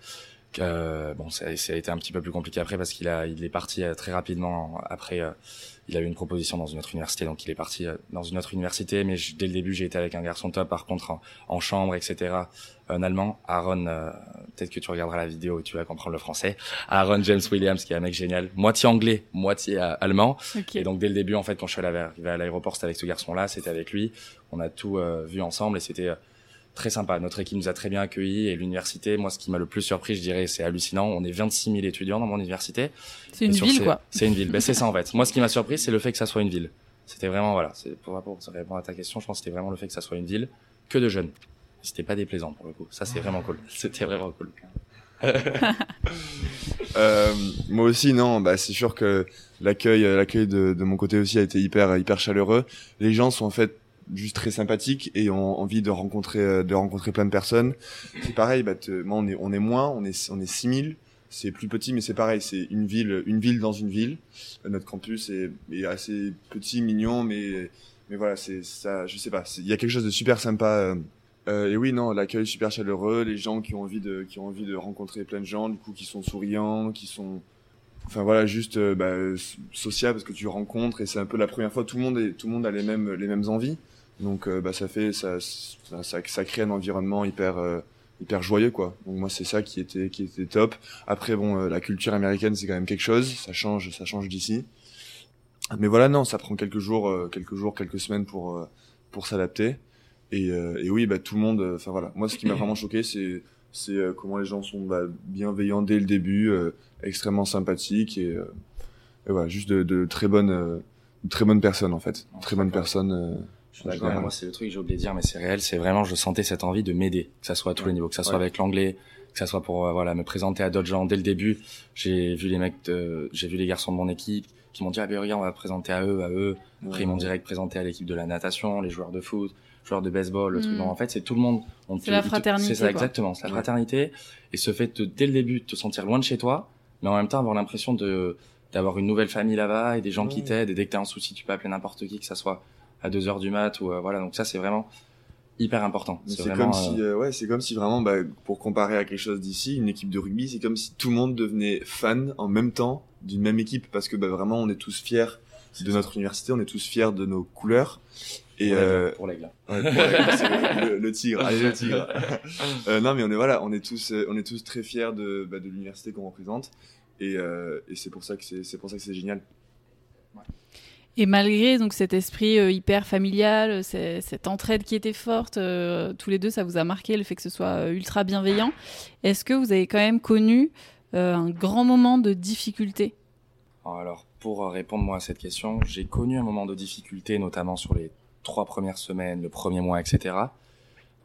Euh, bon, ça, ça a été un petit peu plus compliqué après parce qu'il a il est parti euh, très rapidement après. euh, il a eu une proposition dans une autre université, donc il est parti euh, dans une autre université. Mais je- dès le début, j'ai été avec un garçon top. Par contre, en, en chambre, etc. Un allemand, Aaron. euh, Peut-être que tu regarderas la vidéo et tu vas comprendre le français. Aaron James Williams, qui est un mec génial, moitié anglais, moitié euh, allemand. Et donc dès le début, en fait, quand je suis allé à l'aéroport, c'était avec ce garçon-là, c'était avec lui. On a tout euh, vu ensemble et c'était euh, très sympa. Notre équipe nous a très bien accueillis et l'université, moi, ce qui m'a le plus surpris, je dirais, c'est hallucinant. On est 26 000 étudiants dans mon université. C'est une ville quoi. C'est une ville. Ben, c'est ça en fait. Moi, ce qui m'a surpris, c'est le fait que ça soit une ville. C'était vraiment voilà. C'est pour, pour répondre à ta question, je pense que c'était vraiment le fait que ça soit une ville que de jeunes. C'était pas déplaisant pour le coup. Ça, c'est vraiment cool. C'était vraiment cool. Euh, moi aussi non, bah c'est sûr que l'accueil l'accueil de, de mon côté aussi a été hyper hyper chaleureux. Les gens sont en fait juste très sympathiques et ont envie de rencontrer euh, de rencontrer plein de personnes. C'est pareil, bah moi on est on est moins, on est on est 6000 c'est plus petit mais c'est pareil. C'est une ville une ville dans une ville. Notre campus est, est assez petit mignon mais mais voilà c'est ça je sais pas. Il y a quelque chose de super sympa euh, euh, et oui non l'accueil super chaleureux. Les gens qui ont envie de qui ont envie de rencontrer plein de gens du coup qui sont souriants qui sont enfin voilà juste euh, bah, s- social parce que tu rencontres et c'est un peu la première fois tout le monde est tout le monde a les mêmes les mêmes envies donc euh, bah ça fait ça ça, ça ça crée un environnement hyper euh, hyper joyeux quoi. Donc moi c'est ça qui était qui était top. Après bon euh, la culture américaine c'est quand même quelque chose. Ça change ça change d'ici. Mais voilà non ça prend quelques jours quelques jours quelques semaines pour pour s'adapter. Et, et oui bah tout le monde enfin voilà. Moi ce qui m'a vraiment choqué c'est c'est comment les gens sont bah, bienveillants dès le début euh, extrêmement sympathiques et, euh, et voilà juste de, de très bonnes de très bonnes personnes en fait. Très bonnes personnes euh, Je suis d'accord. Moi, c'est le truc que j'ai oublié de dire, mais c'est réel. C'est vraiment, je sentais cette envie de m'aider, que ça soit à tous Ouais. les niveaux, que ça soit Ouais. avec l'anglais, que ça soit pour euh, voilà me présenter à d'autres gens. Dès le début, j'ai vu les mecs, de- j'ai vu les garçons de mon équipe qui m'ont dit ah ben regarde, on va présenter à eux, à eux. Après, ils m'ont direct présenté à l'équipe de la natation, les joueurs de foot, joueurs de baseball, le truc. Mm. Non, en fait, c'est tout le monde. On C'est la fraternité, C'est ça, quoi. exactement. C'est la Ouais. fraternité. Et ce fait de, dès le début, de te sentir loin de chez toi, mais en même temps avoir l'impression de d'avoir une nouvelle famille là-bas et des gens qui t'aident. Et dès que t'as un souci, tu peux appeler n'importe qui, que ça soit à 2 heures du mat ou euh, voilà. Donc ça, c'est vraiment hyper important. C'est comme si, ouais, c'est comme si vraiment, bah, pour comparer à quelque chose d'ici, une équipe de rugby, c'est comme si tout le monde devenait fan en même temps d'une même équipe parce que bah, vraiment, on est tous fiers de notre université, on est tous fiers de nos couleurs. Et pour euh, l'aigle. Ouais, le, le, tigre, allez le tigre. euh, non mais on est voilà, on est tous euh, on est tous très fiers de bah, de l'université qu'on représente et, euh, et c'est pour ça que c'est c'est pour ça que c'est génial. Et malgré donc cet esprit euh, hyper familial, cette entraide qui était forte, tous les deux, ça vous a marqué le fait que ce soit ultra bienveillant. Est-ce que vous avez quand même connu un grand moment de difficulté? Alors, pour répondre moi à cette question, j'ai connu un moment de difficulté, notamment sur les trois premières semaines, le premier mois, etc.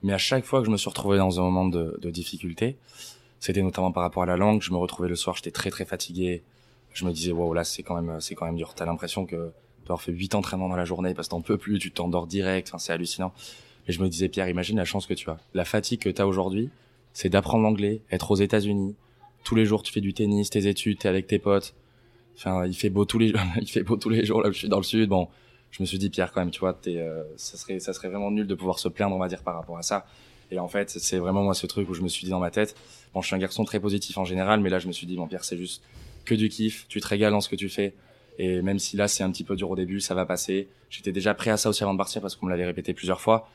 Mais à chaque fois que je me suis retrouvé dans un moment de, de difficulté, c'était notamment par rapport à la langue. Je me retrouvais le soir, j'étais très très fatigué. Je me disais, wow, là c'est quand même c'est quand même dur. T'as l'impression que as fait huit entraînements dans la journée parce que t'en peux plus, tu t'endors direct. C'est hallucinant. Et je me disais, Pierre, imagine la chance que tu as. La fatigue que tu as aujourd'hui, c'est d'apprendre l'anglais, être aux États-Unis. Tous les jours, tu fais du tennis, tes études, t'es avec tes potes. Enfin, il fait beau tous les il fait beau tous les jours là je suis dans le sud. Bon, je me suis dit Pierre quand même tu vois euh, ça serait ça serait vraiment nul de pouvoir se plaindre on va dire par rapport à ça et en fait c'est vraiment moi ce truc où je me suis dit dans ma tête bon je suis un garçon très positif en général mais là je me suis dit bon Pierre c'est juste que du kiff tu te régales dans ce que tu fais et même si là c'est un petit peu dur au début ça va passer. J'étais déjà prêt à ça aussi avant de partir parce qu'on me l'avait répété plusieurs fois.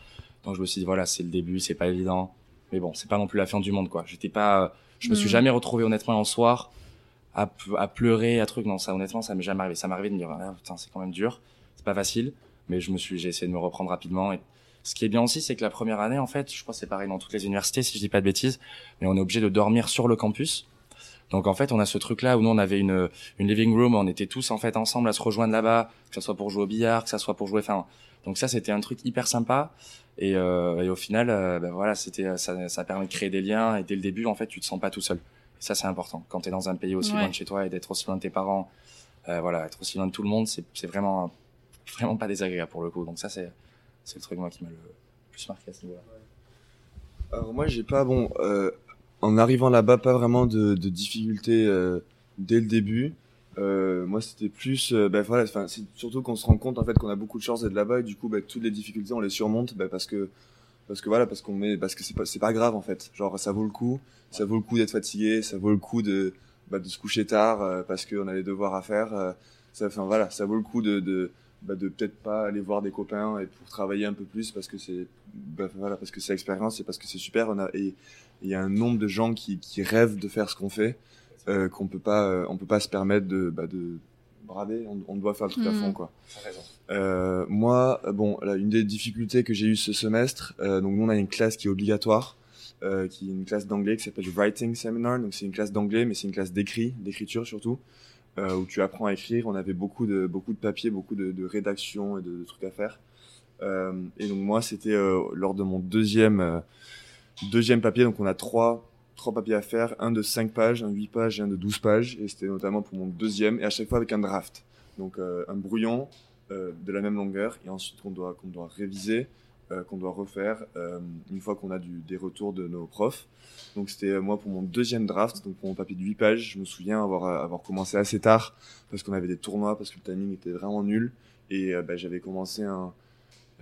Donc je me suis dit voilà c'est le début c'est pas évident. Mais bon c'est pas non plus la fin du monde quoi. J'étais pas je me suis mm. jamais retrouvé honnêtement en soir à, à pleurer à truc. Non ça honnêtement ça m'est jamais arrivé. Ça m'est arrivé de me dire ah, putain c'est quand même dur. Pas facile, mais je me suis, j'ai essayé de me reprendre rapidement. Et ce qui est bien aussi, c'est que la première année, en fait, je crois que c'est pareil dans toutes les universités, si je dis pas de bêtises, mais on est obligé de dormir sur le campus. Donc en fait, on a ce truc-là où nous on avait une une living room, on était tous en fait ensemble à se rejoindre là-bas, que ce soit pour jouer au billard, que ce soit pour jouer. Enfin, donc ça c'était un truc hyper sympa. Et, euh, et au final, euh, ben voilà, c'était ça, ça permet de créer des liens. Et dès le début, en fait, tu te sens pas tout seul. Et ça c'est important. Quand tu es dans un pays aussi loin de chez toi et d'être aussi loin de tes parents, euh, voilà, être aussi loin de tout le monde, c'est c'est vraiment vraiment pas désagréable pour le coup. Donc ça, c'est, c'est le truc moi qui m'a le plus marqué à ce niveau-là. Alors moi, j'ai pas, bon, euh, en arrivant là-bas, pas vraiment de, difficultés euh, dès le début. Euh, moi, c'était plus, euh, bah, voilà, enfin, c'est surtout qu'on se rend compte en fait qu'on a beaucoup de chance d'être là-bas et du coup, bah, toutes les difficultés, on les surmonte, bah, parce que, parce que voilà, parce qu'on met, parce que c'est pas, grave en fait. Genre, ça vaut le coup, ça vaut le coup d'être fatigué, ça vaut le coup de, se coucher tard parce qu'on a des devoirs à faire. Ça, enfin voilà, ça vaut le coup de, peut-être pas aller voir des copains et pour travailler un peu plus parce que c'est bah, voilà parce que c'est l'expérience et parce que c'est super il y a un nombre de gens qui, qui rêvent de faire ce qu'on fait euh, qu'on peut pas euh, on peut pas se permettre de bah, de brader. On, on, doit faire le truc à fond quoi. Euh, moi bon là, une des difficultés que j'ai eu ce semestre euh, donc nous on a une classe qui est obligatoire euh, qui est une classe d'anglais qui s'appelle writing seminar. Donc c'est une classe d'anglais mais c'est une classe d'écrit d'écriture surtout euh, où tu apprends à écrire. On avait beaucoup de beaucoup de papiers, beaucoup de, de rédaction et de, de, trucs à faire. Euh, et donc moi, c'était euh, lors de mon deuxième euh, deuxième papier. Donc on a trois trois papiers à faire, un de 5 pages, un de 8 pages et un de 12 pages. Et c'était notamment pour mon deuxième, et à chaque fois avec un draft. Donc euh, un brouillon euh, de la même longueur, et ensuite qu'on doit, doit réviser, euh, qu'on doit refaire une fois qu'on a du, des retours de nos profs. Donc c'était moi pour mon deuxième draft, donc pour mon papier de 8 pages, je me souviens avoir, avoir commencé assez tard parce qu'on avait des tournois, parce que le timing était vraiment nul. Et bah, j'avais commencé un...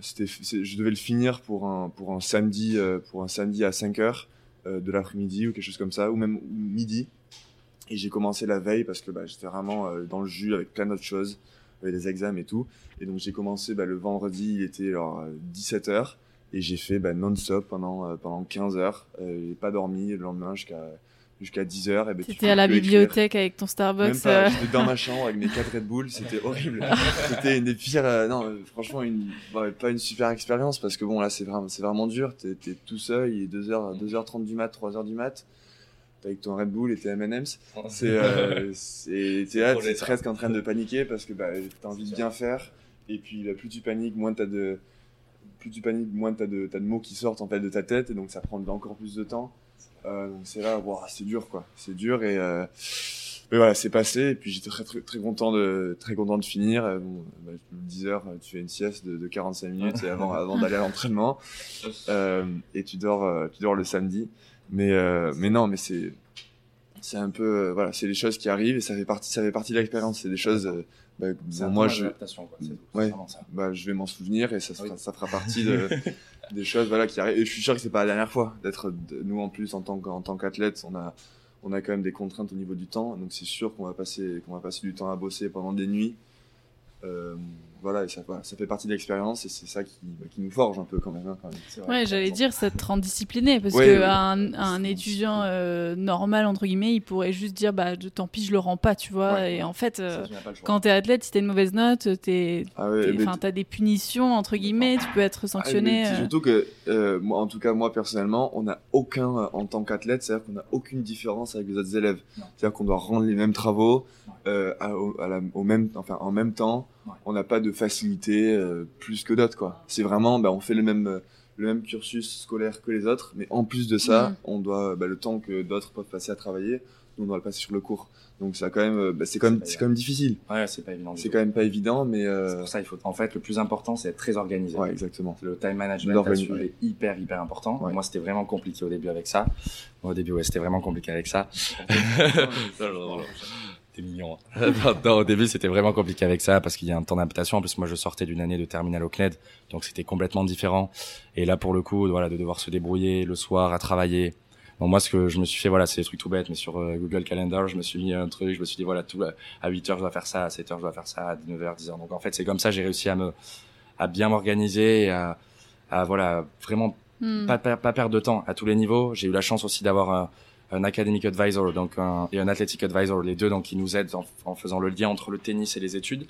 C'était, je devais le finir pour un, pour un samedi, pour un samedi à 5 heures de l'après-midi ou quelque chose comme ça, ou même midi. Et j'ai commencé la veille parce que bah, j'étais vraiment dans le jus avec plein d'autres choses des examens et tout. Et donc j'ai commencé bah, le vendredi, il était alors 17h euh, et j'ai fait bah, non-stop pendant euh, pendant 15 heures. Euh, j'ai pas dormi le lendemain jusqu'à jusqu'à 10 heures. Et ben, T'étais à la bibliothèque avec ton Starbucks. J'étais dans ma chambre avec mes 4 Red Bull, c'était horrible. c'était une des pires, non, franchement, une, pas une super expérience parce que bon, là, c'est vraiment, c'est vraiment dur. T'es, es tout seul, il est 2h, 2h30 du mat, 3h du mat avec ton Red Bull et tes M&M's. C'est, euh, c'est, t'es là, t'es presque en train de paniquer parce que bah, t'as envie de bien faire. Et puis, plus tu paniques, moins t'as de, plus tu paniques, moins t'as de, t'as de mots qui sortent en fait de ta tête et donc ça prend encore plus de temps. Euh, donc c'est là, wow, c'est dur quoi, c'est dur et euh, mais voilà, c'est passé et puis j'étais très, très très content de très content de finir. Euh, bon, bah, 10 heures, tu fais une sieste de, de 45 minutes et avant avant d'aller à l'entraînement. Euh, et tu dors euh, tu dors le samedi. Mais, euh, mais non, mais c'est, c'est un peu voilà c'est des choses qui arrivent et ça fait partie ça fait partie de l'expérience. C'est des choses bah, moi je ouais, bah, je vais m'en souvenir et ça, ça fera partie de, des choses voilà qui arrivent. Et je suis sûr que c'est pas la dernière fois d'être nous en plus en tant en tant qu'athlète on a on a quand même des contraintes au niveau du temps. Donc c'est sûr qu'on va passer qu'on va passer du temps à bosser pendant des nuits. Euh, voilà, et ça, ça fait partie de l'expérience et c'est ça qui, bah, qui, nous forge un peu quand même. Hein, quand même. Ouais, j'allais dire, ça te rend discipliné parce que qu'un un étudiant euh, normal, entre guillemets, il pourrait juste dire bah, tant pis, je le rends pas, tu vois. Et en fait, euh, quand tu es athlète, si tu as une mauvaise note, tu ah as des punitions, entre guillemets, tu peux être ah, sanctionné. Ah, surtout que, moi, en tout cas, moi personnellement, on n'a aucun, en tant qu'athlète, c'est-à-dire qu'on n'a aucune différence avec les autres élèves. C'est-à-dire qu'on doit rendre les mêmes travaux au même, enfin, en même temps on n'a pas de facilité euh, plus que d'autres quoi. C'est vraiment bah, on fait le même euh, le même cursus scolaire que les autres, mais en plus de ça, mm. on doit bah, le temps que d'autres peuvent passer à travailler, nous on doit le passer sur le cours. Donc ça quand même euh, bah, c'est quand même c'est quand même difficile. Ouais, c'est pas évident. C'est quand même pas évident mais c'est pour ça il faut en fait le plus important c'est être très organisé. Ouais, exactement. Le time management est hyper hyper important. Moi c'était vraiment compliqué au début avec ça. Moi, au début ouais, c'était vraiment compliqué avec ça. T'es mignon. Hein. non, au début, c'était vraiment compliqué avec ça parce qu'il y a un temps d'adaptation. En plus, moi, je sortais d'une année de terminale au CNED, donc c'était complètement différent. Et là, pour le coup, voilà, de devoir se débrouiller le soir à travailler. Donc moi, ce que je me suis fait, voilà, c'est des trucs tout bêtes, mais sur euh, Google Calendar, je me suis mis un truc, je me suis dit, voilà, tout, à 8 heures, je dois faire ça, à 7 heures, je dois faire ça, à 9 heures, 10 heures. Donc en fait, c'est comme ça, j'ai réussi à me, à bien m'organiser, à, à, voilà, vraiment hmm. pas, pas, pas, perdre de temps à tous les niveaux. J'ai eu la chance aussi d'avoir un, un academic advisor donc un, et un athletic advisor, les deux donc qui nous aident en, faisant le lien entre le tennis et les études,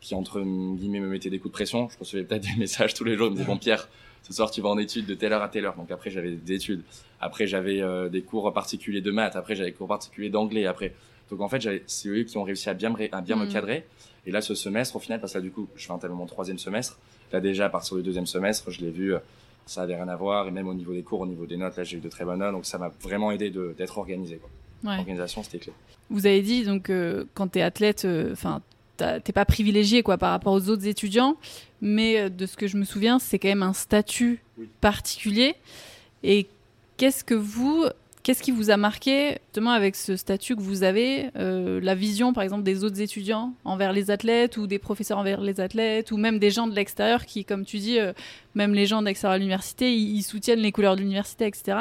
qui entre guillemets me mettaient des coups de pression. Je recevais peut-être des messages tous les jours, ils me disaient bon Pierre, ce soir tu vas en études de telle heure à telle heure. Donc après j'avais des études, après j'avais euh, des cours particuliers de maths, après j'avais des cours particuliers d'anglais, après. Donc en fait c'est eux qui ont réussi à bien me, à bien me mm. cadrer. Et là ce semestre au final parce que là du coup je fais un tellement mon troisième semestre, là déjà à partir du deuxième semestre je l'ai vu euh, ça avait rien à voir. Et même au niveau des cours, au niveau des notes, là, j'ai eu de très bonnes notes. Donc, ça m'a vraiment aidé d'être organisé. L'organisation, c'était clé. Vous avez dit, donc, euh, quand tu es athlète, euh, enfin, t'es pas privilégié quoi par rapport aux autres étudiants, mais euh, de ce que je me souviens, c'est quand même un statut particulier. Et qu'est-ce que vous, Qu'est-ce qui vous a marqué, justement, avec ce statut que vous avez, euh, la vision, par exemple, des autres étudiants envers les athlètes ou des professeurs envers les athlètes ou même des gens de l'extérieur qui, comme tu dis, euh, même les gens de l'extérieur de l'université, ils, soutiennent les couleurs de l'université, etc.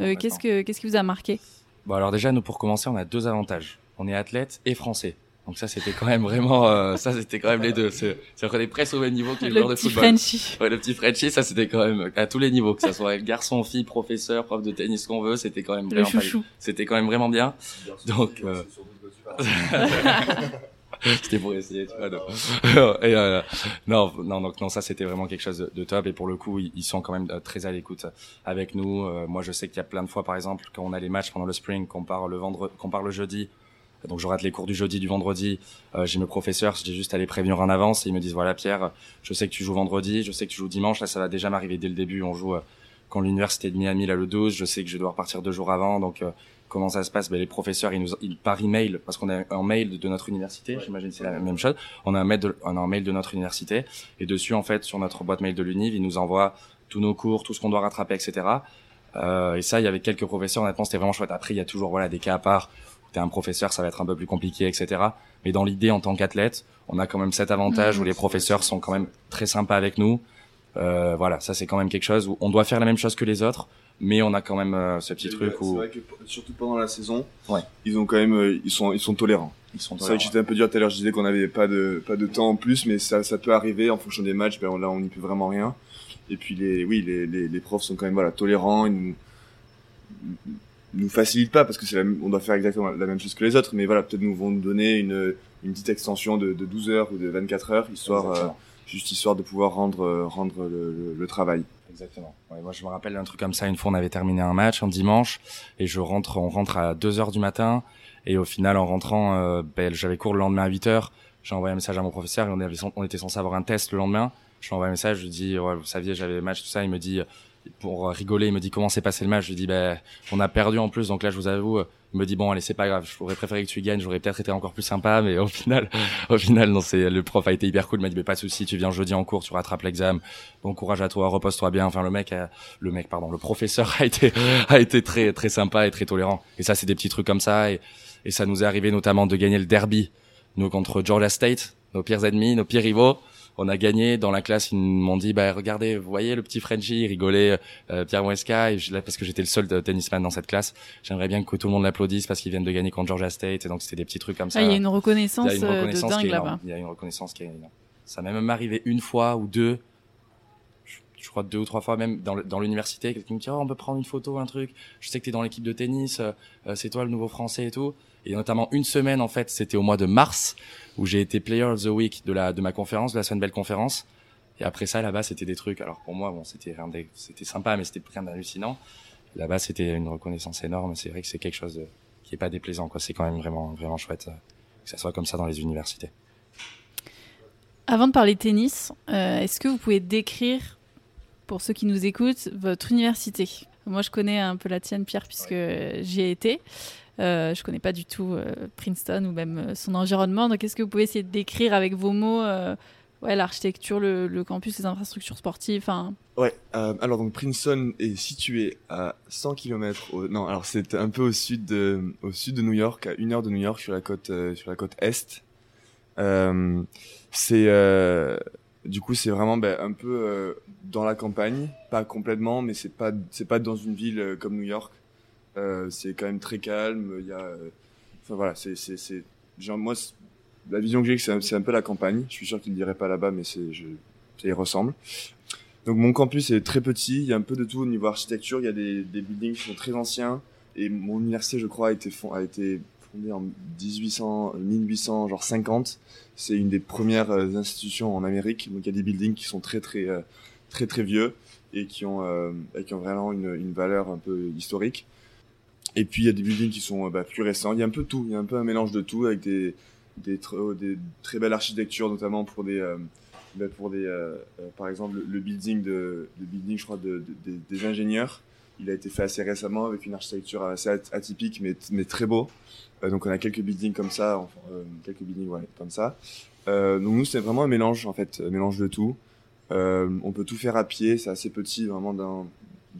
Euh, qu'est-ce, que, qu'est-ce qui vous a marqué? Bon, alors déjà, nous, pour commencer, on a deux avantages. On est athlète et français. Donc ça, c'était quand même vraiment, euh, ça, c'était quand même les deux. C'est, c'est est presque au même niveau que les joueurs de football. Frenchie. Ouais, le petit Frenchie, ça, c'était quand même à tous les niveaux, que ça soit garçon, fille, professeur, prof de tennis, qu'on veut, c'était quand même le chouchou. C'était quand même vraiment bien. Donc, euh... c'était pour essayer, tu vois. Non. et, euh, non, non, donc non, ça c'était vraiment quelque chose de, top. Et pour le coup, ils, sont quand même euh, très à l'écoute avec nous. Euh, moi, je sais qu'il y a plein de fois, par exemple, quand on a les matchs pendant le spring, qu'on part le vendredi, qu'on part le jeudi, donc je rate les cours du jeudi, du vendredi. Euh, j'ai mes professeurs, j'ai juste à les prévenir en avance et ils me disent voilà Pierre, je sais que tu joues vendredi, je sais que tu joues dimanche. Là ça va déjà m'arriver dès le début. On joue euh, quand l'université de Miami là le 12. Je sais que je vais devoir partir deux jours avant. Donc euh, comment ça se passe? Ben, Les professeurs ils nous ils, par email parce qu'on a un mail de notre université. J'imagine c'est la même chose. On a un mail de, on a un mail de notre université et dessus en fait sur notre boîte mail de l'univ ils nous envoient tous nos cours, tout ce qu'on doit rattraper, etc. Euh, et ça, il y avait quelques professeurs, honnêtement, c'était vraiment chouette. Après, il y a toujours voilà des cas à part un professeur, ça va être un peu plus compliqué, etc. Mais dans l'idée, en tant qu'athlète, on a quand même cet avantage où mmh. les professeurs sont quand même très sympas avec nous. Euh, voilà, ça c'est quand même quelque chose où on doit faire la même chose que les autres, mais on a quand même euh, ce petit truc où. C'est vrai que surtout pendant la saison, ouais. ils ont quand même, euh, ils sont, ils sont tolérants. Ils sont. C'est vrai que j'étais un peu dur tout à l'heure. Je disais qu'on n'avait pas de, pas de temps en plus, mais ça, ça peut arriver en fonction des matchs. Ben là, on n'y peut vraiment rien. Et puis les, oui, les, les, les profs sont quand même voilà tolérants. Ils nous, nous facilite pas parce que c'est on doit faire exactement la même chose que les autres mais voilà peut-être nous vont nous donner une, une petite extension de, de 12 heures ou de 24 heures histoire euh, juste histoire de pouvoir rendre euh, rendre le, le, travail. Exactement. Ouais, moi je me rappelle d'un truc comme ça une fois on avait terminé un match un dimanche et je rentre on rentre à 2 heures du matin et au final en rentrant euh, ben, j'avais cours le lendemain à 8 heures j'ai envoyé un message à mon professeur et on, avait, on était censé avoir un test le lendemain. Je lui envoie un message je lui dis ouais, vous saviez j'avais match tout ça. Il me dit pour rigoler, il me dit comment s'est passé le match? Je lui dis ben on a perdu en plus, donc là je vous avoue, il me dit bon allez c'est pas grave, j'aurais préféré que tu gagnes, j'aurais peut-être été encore plus sympa, mais au final, au final non c'est le prof a été hyper cool, il m'a dit mais pas de souci, tu viens jeudi en cours, tu rattrapes l'examen, bon courage à toi, repose-toi bien. Enfin le mec, le mec pardon, le professeur a été a été très très sympa et très tolérant. Et ça c'est des petits trucs comme ça et, et ça nous est arrivé notamment de gagner le derby nous contre Georgia State, nos pires ennemis, nos pires rivaux on a gagné. Dans la classe ils m'ont dit bah regardez vous voyez le petit Frenchie il rigolait euh, Pierre Mouesca et je, là parce que j'étais le seul tennisman dans cette classe. J'aimerais bien que tout le monde l'applaudisse parce qu'ils viennent de gagner contre Georgia State et donc c'était des petits trucs comme ça ah, il y a une reconnaissance, une reconnaissance de dingue là-bas. Il y a une reconnaissance qui est énorme. Ça m'est même arrivé une fois ou deux. Je crois deux ou trois fois même dans, dans l'université quelqu'un me dit oh, on peut prendre une photo un truc. Je sais que tu es dans l'équipe de tennis euh, c'est toi le nouveau français et tout et notamment une semaine en fait c'était au mois de mars où j'ai été Player of the Week de la de ma conférence, de la semaine belle conférence. Et après ça, là-bas, c'était des trucs. Alors pour moi, bon, c'était rien, c'était sympa, mais c'était rien d'hallucinant. Là-bas, c'était une reconnaissance énorme. C'est vrai que c'est quelque chose de, qui est pas déplaisant, quoi. C'est quand même vraiment, vraiment chouette euh, que ça soit comme ça dans les universités. Avant de parler tennis, euh, est-ce que vous pouvez décrire, pour ceux qui nous écoutent, votre université? Moi, je connais un peu la tienne, Pierre, puisque j'y ai été. Euh, je connais pas du tout euh, Princeton ou même euh, son environnement. Donc, est-ce que vous pouvez essayer de décrire avec vos mots ouais, l'architecture, le, campus, les infrastructures sportives enfin... Ouais, alors donc Princeton est situé à 100 km. Non, alors c'est un peu au sud, de, au sud de New York, à une heure de New York, sur la côte, sur la côte est. c'est... Du coup, c'est vraiment ben, un peu dans la campagne, pas complètement, mais c'est pas c'est pas dans une ville comme New York. Euh, c'est quand même très calme. Il y a, euh, enfin voilà, c'est, c'est, c'est, moi, la vision que j'ai, c'est, c'est un peu la campagne. Je suis sûr qu'il ne dirait pas là-bas, mais c'est, ça y ressemble. Donc mon campus est très petit. Il y a un peu de tout au niveau architecture. Il y a des, des buildings qui sont très anciens. Et mon université, je crois, a été, été fondée en 1800, 1800, genre 50. C'est une des premières euh, institutions en Amérique. Donc il y a des buildings qui sont très très très très, vieux et qui ont, euh, et qui ont vraiment une, une valeur un peu historique. Et puis il y a des buildings qui sont bah, plus récents. Il y a un peu tout. Il y a un peu un mélange de tout avec des des, des très belles architectures, notamment pour des euh, bah, pour des euh, euh, par exemple le, building de building je crois de, de, des ingénieurs. Il a été fait assez récemment avec une architecture assez atypique mais mais très beau. donc on a quelques buildings comme ça, quelques buildings comme ça. donc nous c'est vraiment un mélange en fait, un mélange de tout. on peut tout faire à pied, c'est assez petit, vraiment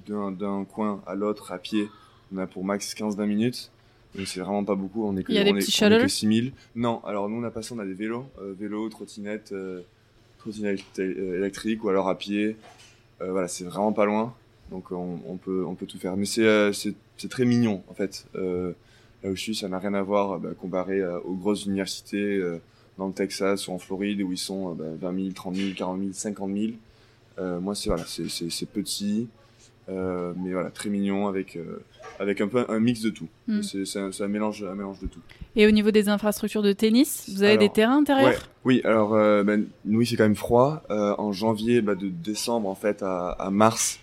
d'un coin à l'autre à pied. On a pour max 15-20 minutes. Donc c'est vraiment pas beaucoup. On est que, Il y a des petits est, 6000. Non, alors nous on a pas ça, on a des vélos, euh, vélos, trottinettes, euh, trottinettes euh, électriques ou alors à pied. Euh, voilà, c'est vraiment pas loin. Donc on, on, peut on peut tout faire. Mais c'est c'est très mignon en fait. là où je suis, ça n'a rien à voir bah, comparé aux grosses universités dans le Texas ou en Floride où ils sont bah, 20 000, 30 000, 40 000, 50 000. moi c'est voilà, c'est petit. Euh, mais voilà, très mignon avec, euh, avec un peu un mix de tout. Hmm. C'est un, un, mélange, un mélange de tout. Et au niveau des infrastructures de tennis, vous avez des terrains intérieurs? ouais, Oui, alors euh, ben, nous, c'est quand même froid. en janvier, bah, de décembre en fait à, à mars,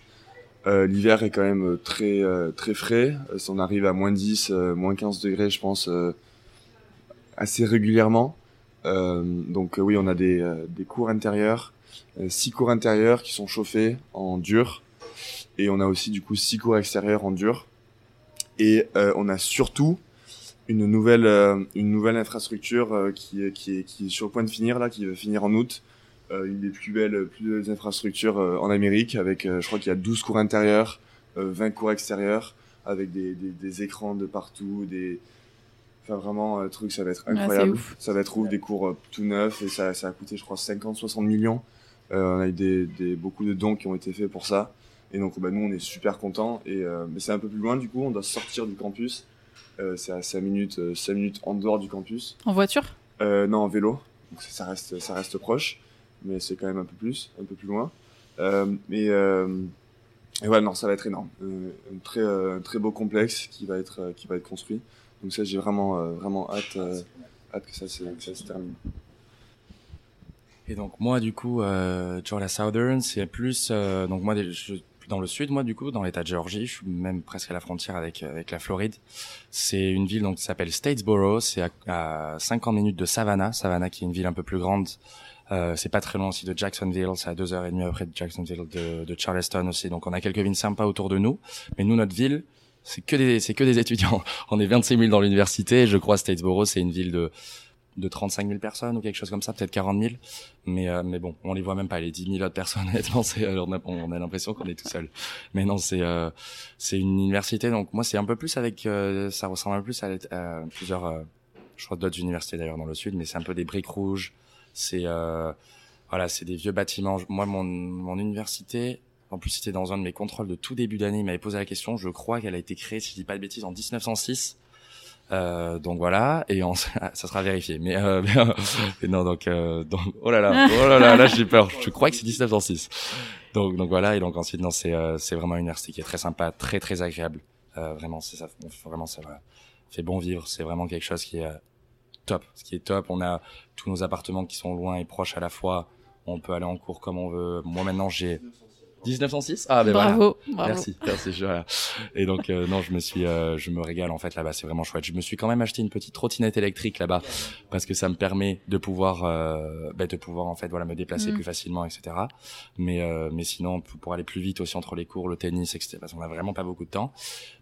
l'hiver est quand même très, très frais. on arrive à moins 10, moins 15 degrés, je pense, assez régulièrement. donc oui, on a des, des cours intérieurs, six cours intérieurs qui sont chauffés en dur. Et on a aussi du coup six cours extérieurs en dur. Et euh, on a surtout une nouvelle euh, une nouvelle infrastructure euh, qui est qui est qui est sur le point de finir là, qui va finir en août. une des plus belles plus belles infrastructures en Amérique avec je crois qu'il y a 12 cours intérieurs, 20 cours extérieurs avec des, des, des, écrans de partout, des enfin vraiment un truc ça va être incroyable. ça va être ouf, des cours tout neufs et ça ça a coûté je crois 50 60 millions. on a eu des, des beaucoup de dons qui ont été faits pour ça. Et donc, bah, nous, on est super contents. Et, euh, mais c'est un peu plus loin, du coup, on doit sortir du campus. Euh, c'est à 5 minutes, 5 euh, minutes en dehors du campus. En voiture? Euh, Non, en vélo. Donc ça reste, ça reste proche, mais c'est quand même un peu plus, un peu plus loin. Euh, mais et voilà, non, ça va être énorme. un très, un très beau complexe qui va être, qui va être construit. Donc ça, j'ai vraiment, vraiment hâte, hâte que ça, se, que ça se termine. Et donc moi du coup euh, Georgia Southern c'est plus euh, donc moi je dans le sud moi du coup dans l'état de Géorgie je suis même presque à la frontière avec avec la Floride c'est une ville donc qui s'appelle Statesboro c'est à, à 50 minutes de Savannah Savannah qui est une ville un peu plus grande Euh, c'est pas très loin aussi de Jacksonville, c'est à deux heures et demie après de Jacksonville, de, de Charleston aussi. Donc on a quelques villes sympas autour de nous. Mais nous, notre ville, c'est que des, c'est que des étudiants. On est 26 000 dans l'université. Je crois Statesboro, c'est une ville de de 35 000 personnes ou quelque chose comme ça, peut-être 40 000. Mais euh, mais bon, on les voit même pas les 10 000 autres personnes. Honnêtement, c'est on a, on a l'impression qu'on est tout seul. Mais non, c'est euh, c'est une université. Donc moi, c'est un peu plus avec euh, ça ressemble un peu plus à, à plusieurs, je crois d'autres universités d'ailleurs dans le sud, mais c'est un peu des briques rouges. C'est voilà, c'est des vieux bâtiments. Moi, mon mon université. En plus, c'était dans un de mes contrôles de tout début d'année. Il m'avait posé la question. Je crois qu'elle a été créée, si je dis pas de bêtises, en 1906. Euh, donc voilà, et on, ça sera vérifié. Mais, euh, mais non, donc, euh, donc, oh là là, oh là là, là j'ai peur. Je crois que c'est 1906. Donc, donc voilà, et donc ensuite, non, c'est, euh, c'est vraiment une université qui est très sympa, très très agréable. Euh, vraiment, c'est ça, vraiment, ça fait bon vivre. C'est vraiment quelque chose qui est top. Ce qui est top, on a tous nos appartements qui sont loin et proches à la fois. On peut aller en cours comme on veut. Moi maintenant, j'ai 1906 Ah ben bravo, voilà. Merci, merci. Voilà. Et donc euh, non, je me suis, euh, je me régale en fait là-bas, c'est vraiment chouette. Je me suis quand même acheté une petite trottinette électrique là-bas parce que ça me permet de pouvoir, euh, bah, de pouvoir en fait voilà me déplacer mm. plus facilement, etc. Mais euh, mais sinon pour aller plus vite aussi entre les cours, le tennis, etc. Parce qu'on a vraiment pas beaucoup de temps.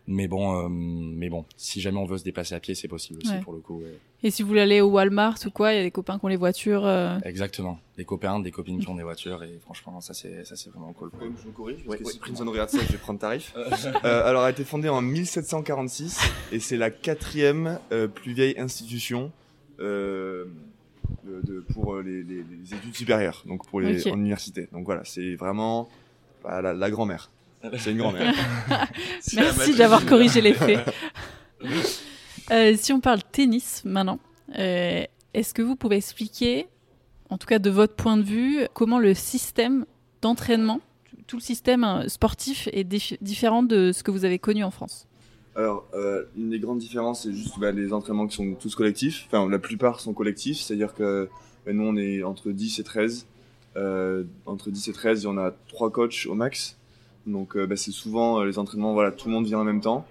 Mais bon, euh, mais bon, si jamais on veut se déplacer à pied, c'est possible aussi pour le coup. Et si vous voulez aller au Walmart ou quoi, il y a des copains qui ont les voitures. Euh... Exactement, des copains, des copines qui ont des voitures et franchement, ça c'est ça c'est vraiment cool. je me corrige parce que si Prince regarde ça, je vais prendre tarif. euh, alors, elle a été fondée en 1746 et c'est la quatrième euh, plus vieille institution. Euh, de, de, pour les, les, les, études supérieures, donc pour les okay. en université. Donc voilà, c'est vraiment bah, la, la grand-mère. C'est une grand-mère. Merci d'avoir corrigé les faits. euh, si on parle tennis maintenant, euh, est-ce que vous pouvez expliquer, en tout cas de votre point de vue, comment le système d'entraînement, tout le système euh, sportif est différent de ce que vous avez connu en France? Alors, euh, une des grandes différences, c'est juste bah, les entraînements qui sont tous collectifs. Enfin, la plupart sont collectifs, c'est-à-dire que bah, nous, on est entre 10 et 13. Euh, entre 10 et 13, il y en a trois coachs au max. Donc euh, bah, c'est souvent euh, les entraînements, voilà, tout le monde vient en même temps.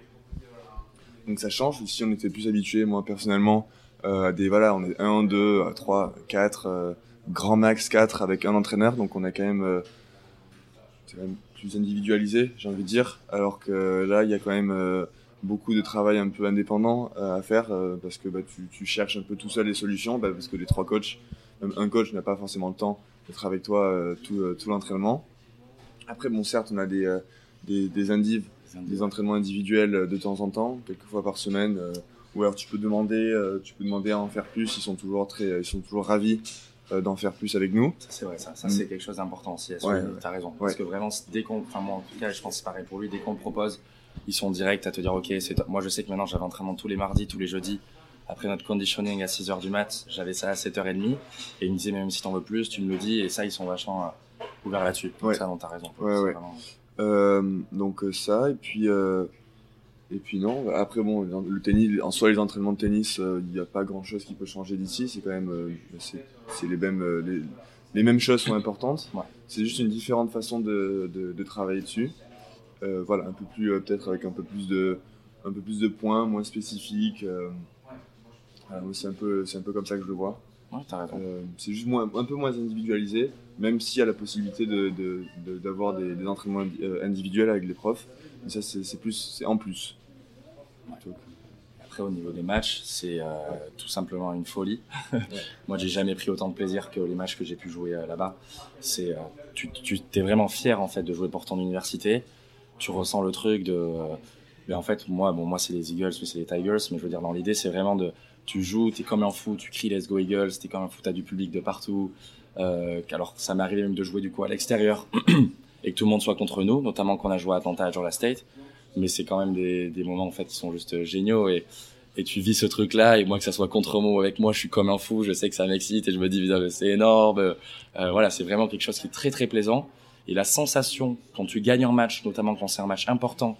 Donc ça change. Ici on était plus habitué, moi personnellement, euh, à des voilà, on est 1, 2, 3, 4, grand max 4 avec un entraîneur. Donc on a quand même, même plus individualisé, j'ai envie de dire. Alors que là il y a quand même beaucoup de travail un peu indépendant à faire parce que bah, tu, cherches un peu tout seul les solutions bah, parce que les trois coachs, même un coach n'a pas forcément le temps d'être avec toi tout l'entraînement. Après, bon, certes, on a des, euh, des, des indives, des entraînements individuels euh, de temps en temps, quelques fois par semaine. Euh, ou alors tu peux demander, tu peux demander à en faire plus. Ils sont toujours très, ils sont toujours ravis d'en faire plus avec nous. Ça c'est vrai, ça, ça c'est quelque chose d'important aussi. Ouais, T'as raison? Ouais. Parce que vraiment, dès qu'on, enfin moi en tout cas, je pense que c'est pareil pour lui. Dès qu'on propose, ils sont directs à te dire, ok, c'est. Moi, je sais que maintenant j'avais entraînement tous les mardis, tous les jeudis. Après notre conditioning à 6h du mat, j'avais ça à 7h30. Et ils me disaient, même si t'en veux plus, tu me le dis. Et ça, ils sont vachement ouvert là-dessus. Ouais. Ça, non, t'as raison. Ouais, ouais. Vraiment... Euh, donc euh, ça, et puis euh, et puis non. Après bon, le tennis, en soi les entraînements de tennis, il euh, n'y a pas grand-chose qui peut changer d'ici. C'est quand même, euh, c'est les mêmes les, les, mêmes choses sont importantes. C'est juste une différente façon de, de, de travailler dessus. voilà, un peu plus peut-être avec un peu plus de un peu plus de points, moins spécifiques. Voilà, c'est un peu c'est un peu comme ça que je le vois. Ouais, euh, c'est juste moins, un peu moins individualisé, même s'il y a la possibilité d'avoir de, de, de, des, des, entraînements euh, individuels avec les profs. Mais ça, c'est plus, en plus. Ouais. Après, au niveau des matchs, c'est euh, ouais. tout simplement une folie. Moi, j'ai jamais pris autant de plaisir que les matchs que j'ai pu jouer euh, là-bas. C'est, euh, tu, tu es vraiment fier en fait de jouer pour ton université. Tu ressens le truc de. mais en fait, moi, bon, moi, c'est les Eagles, c'est les Tigers, mais je veux dire, dans l'idée, c'est vraiment de tu joues, t'es comme un fou, tu cries Let's Go Eagles, t'es comme un fou, t'as du public de partout. Euh, alors ça m'est arrivé même de jouer du coup à l'extérieur et que tout le monde soit contre nous, notamment quand on a joué à Atlanta à Georgia State. Mais c'est quand même des, moments en fait qui sont juste géniaux et, tu vis ce truc là et moi que ça soit contre moi avec moi, je suis comme un fou, je sais que ça m'excite et je me dis c'est énorme. Euh, voilà, c'est vraiment quelque chose qui est très très plaisant et la sensation quand tu gagnes un match, notamment quand c'est un match important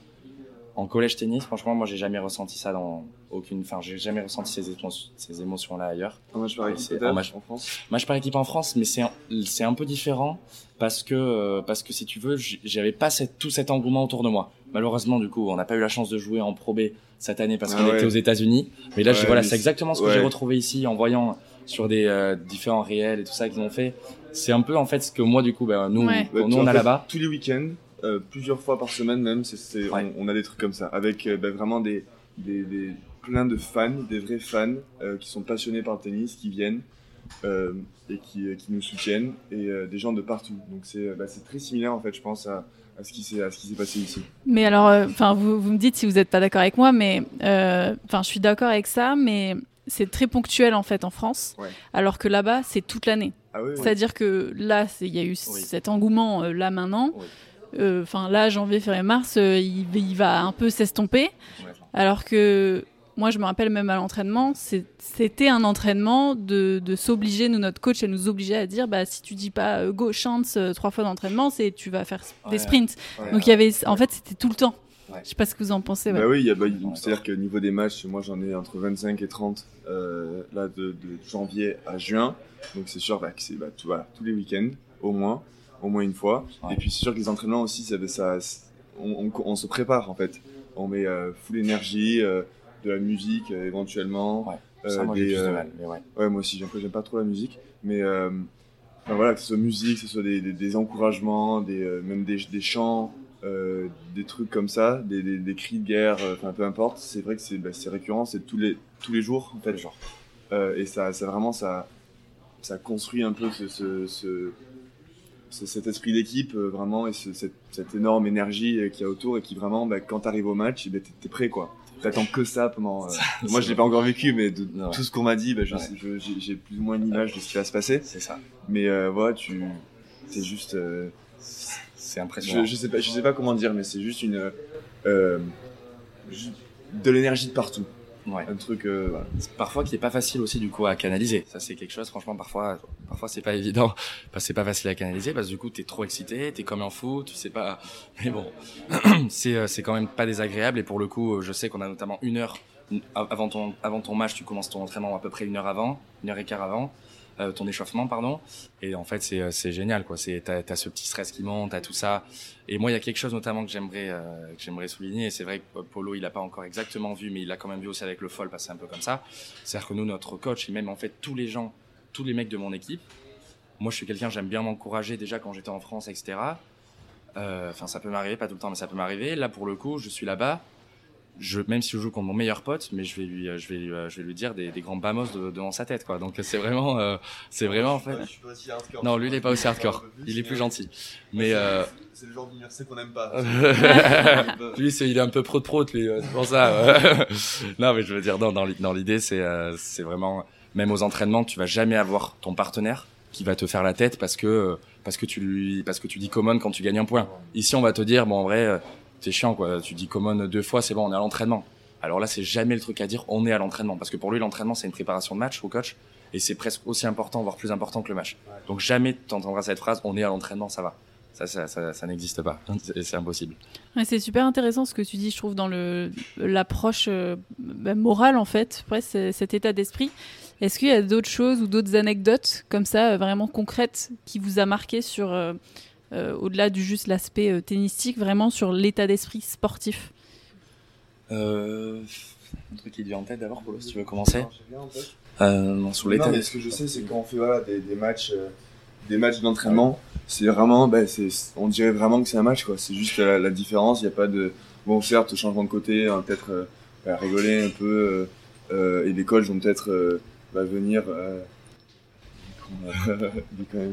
en collège tennis, franchement, moi, j'ai jamais ressenti ça dans aucune. Enfin, j'ai jamais ressenti ces, émotions, ces émotions-là ailleurs. En match par équipe, en, match, en France? Match par équipe en France, mais c'est c'est un peu différent parce que euh, parce que si tu veux, j'avais pas cette, tout cet engouement autour de moi. Malheureusement, du coup, on n'a pas eu la chance de jouer en Pro B cette année parce ah qu'on ouais. était aux États-Unis. Mais là, ouais, voilà, c'est exactement ce que ouais. j'ai retrouvé ici en voyant sur des euh, différents réels et tout ça qu'ils ont fait. C'est un peu en fait ce que moi du coup, ben, nous, nous on a là-bas. Tous les week-ends, euh, plusieurs fois par semaine même, c'est, c'est- Ouais. on, on a des trucs comme ça, avec euh, bah, vraiment des, des, des- plein de fans, des vrais fans euh, qui sont passionnés par le tennis, qui viennent euh, et qui, qui nous soutiennent, et euh, des gens de partout. Donc c'est, bah, c'est très similaire en fait, je pense, à, à ce qui s'est, à ce qui s'est passé ici. Mais alors, euh, enfin, vous, vous me dites si vous n'êtes pas d'accord avec moi, mais euh, enfin, je suis d'accord avec ça, mais c'est très ponctuel en fait en France, Ouais. alors que là-bas c'est toute l'année. Ah oui, C'est-à-dire que là, il y a eu cet engouement euh, là maintenant. Euh, Enfin, là, janvier, février, mars, euh, il, il va un peu s'estomper. Ouais. Alors que moi, je me rappelle même à l'entraînement, c'était un entraînement de, de s'obliger, nous, notre coach, elle nous obligeait à dire, bah, si tu dis pas euh, go chance euh, trois fois d'entraînement, c'est tu vas faire Ouais. des sprints. Ouais. Donc il y avait, en fait, c'était tout le temps. Ouais. Je sais pas ce que vous en pensez. ouais. Bah oui, il y a, bah, c'est-à-dire qu'au niveau des matchs, moi j'en ai entre 25 et 30 euh, là de, de janvier à juin. Donc c'est sûr bah, que c'est bah, tout, voilà, tous les week-ends, au moins, au moins une fois. Ouais. Et puis c'est sûr que les entraînements aussi, ça, ça, on, on- on se prépare en fait. On met euh, full énergie, euh, de la musique euh, éventuellement. Ouais. ça, moi des, de mal. Mais ouais. Ouais, moi aussi, j'aime pas, trop la musique, mais enfin, voilà, que ce soit musique, que ce soit des, des, des encouragements, des, même des, des chants, des trucs comme ça, des, cris de guerre, enfin peu importe, c'est vrai que c'est bah, c'est récurrent, c'est tous les, tous les jours en fait. Genre. Et ça, ça vraiment, ça, ça construit un peu ce, ce, ce- ce- cet esprit d'équipe euh, vraiment et ce- cette, cette énorme énergie euh, qu'il y a autour et qui vraiment, bah, quand t'arrives au match, eh ben, t'es prêt quoi. T'attends que ça pendant. euh, moi, je l'ai pas encore vécu, mais de Non. tout ce qu'on m'a dit, bah, j'ai plus ou moins une image de ce qui va se passer. C'est ça. Mais voilà, tu, c'est juste, C'est impressionnant. je, je sais pas, je sais pas comment dire, mais c'est juste une, de l'énergie de partout. Ouais. Un truc, euh, voilà. parfois qui est pas facile aussi du coup à canaliser. Ça c'est quelque chose franchement parfois parfois c'est pas évident parce que c'est pas facile à canaliser parce que du coup t'es trop excité, t'es comme un fou, tu sais pas. Mais bon, c'est euh, c'est quand même pas désagréable et pour le coup je sais qu'on a notamment une heure avant ton avant ton match tu commences ton entraînement à peu près une heure avant, une heure et quart avant. Euh, ton échauffement pardon et en fait c'est euh, génial quoi c'est t'as as ce petit stress qui monte t'as tout ça et moi il y a quelque chose notamment que j'aimerais euh, que j'aimerais souligner c'est vrai que Polo il a pas encore exactement vu mais il l'a quand même vu aussi avec le que c'est un peu comme ça c'est-à-dire que nous, notre coach, et même en fait tous les gens, tous les mecs de mon équipe, moi je suis quelqu'un, j'aime bien m'encourager déjà quand j'étais en France, etc. Enfin, ça peut m'arriver, pas tout le temps, mais ça peut m'arriver. Là, pour le coup, je suis là-bas. Je, même si je joue contre mon meilleur pote, mais je vais lui, euh, je vais, lui- euh, je vais lui dire des, des grands bamos de- devant sa tête, quoi. Donc c'est vraiment, euh, c'est vraiment en fait. Non, lui il est pas aussi hardcore. Il est plus gentil. Mais euh, C'est le genre d'université qu'on aime pas. lui, c'est, il est un peu pro de pro, lui, euh, c'est pour ça. non, mais je veux dire, non, dans, l'i- dans l'idée, c'est, euh, c'est vraiment, même aux entraînements, tu vas jamais avoir ton partenaire qui va te faire la tête parce que, parce que tu lui, parce que tu dis common quand tu gagnes un point. Ici, on va te dire, bon, en vrai, euh, c'est chiant, quoi. Tu dis common deux fois, c'est bon, on est à l'entraînement. Alors là, c'est jamais le truc à dire, on est à l'entraînement. Parce que pour lui, l'entraînement, c'est une préparation de match au coach. Et c'est presque aussi important, voire plus important que le match. Donc jamais tu entendras cette phrase, on est à l'entraînement, ça va. Ça, ça, ça, ça n'existe pas. C'est c'est impossible. Ouais, c'est super intéressant ce que tu dis, je trouve, dans le l'approche euh, bah, morale, en fait, ouais, c'est- cet état d'esprit. Est-ce qu'il y a d'autres choses ou d'autres anecdotes comme ça, euh, vraiment concrètes, qui vous a marqué sur, euh, au-delà du juste l'aspect euh, tennistique, vraiment sur l'état d'esprit sportif Euh, un truc qui te vient en tête d'abord, Polo, si tu veux commencer euh, Sur l'état Non, mais ce que je sais, c'est quand on fait voilà, des, des matchs, euh, des matchs d'entraînement, c'est vraiment, bah, c'est, on dirait vraiment que c'est un match, quoi. C'est juste la, la différence. Il n'y a pas de, bon, certes, changement de côté, on va peut-être euh, bah, rigoler un peu, euh, euh, et les coachs vont peut-être euh, bah, venir. Euh,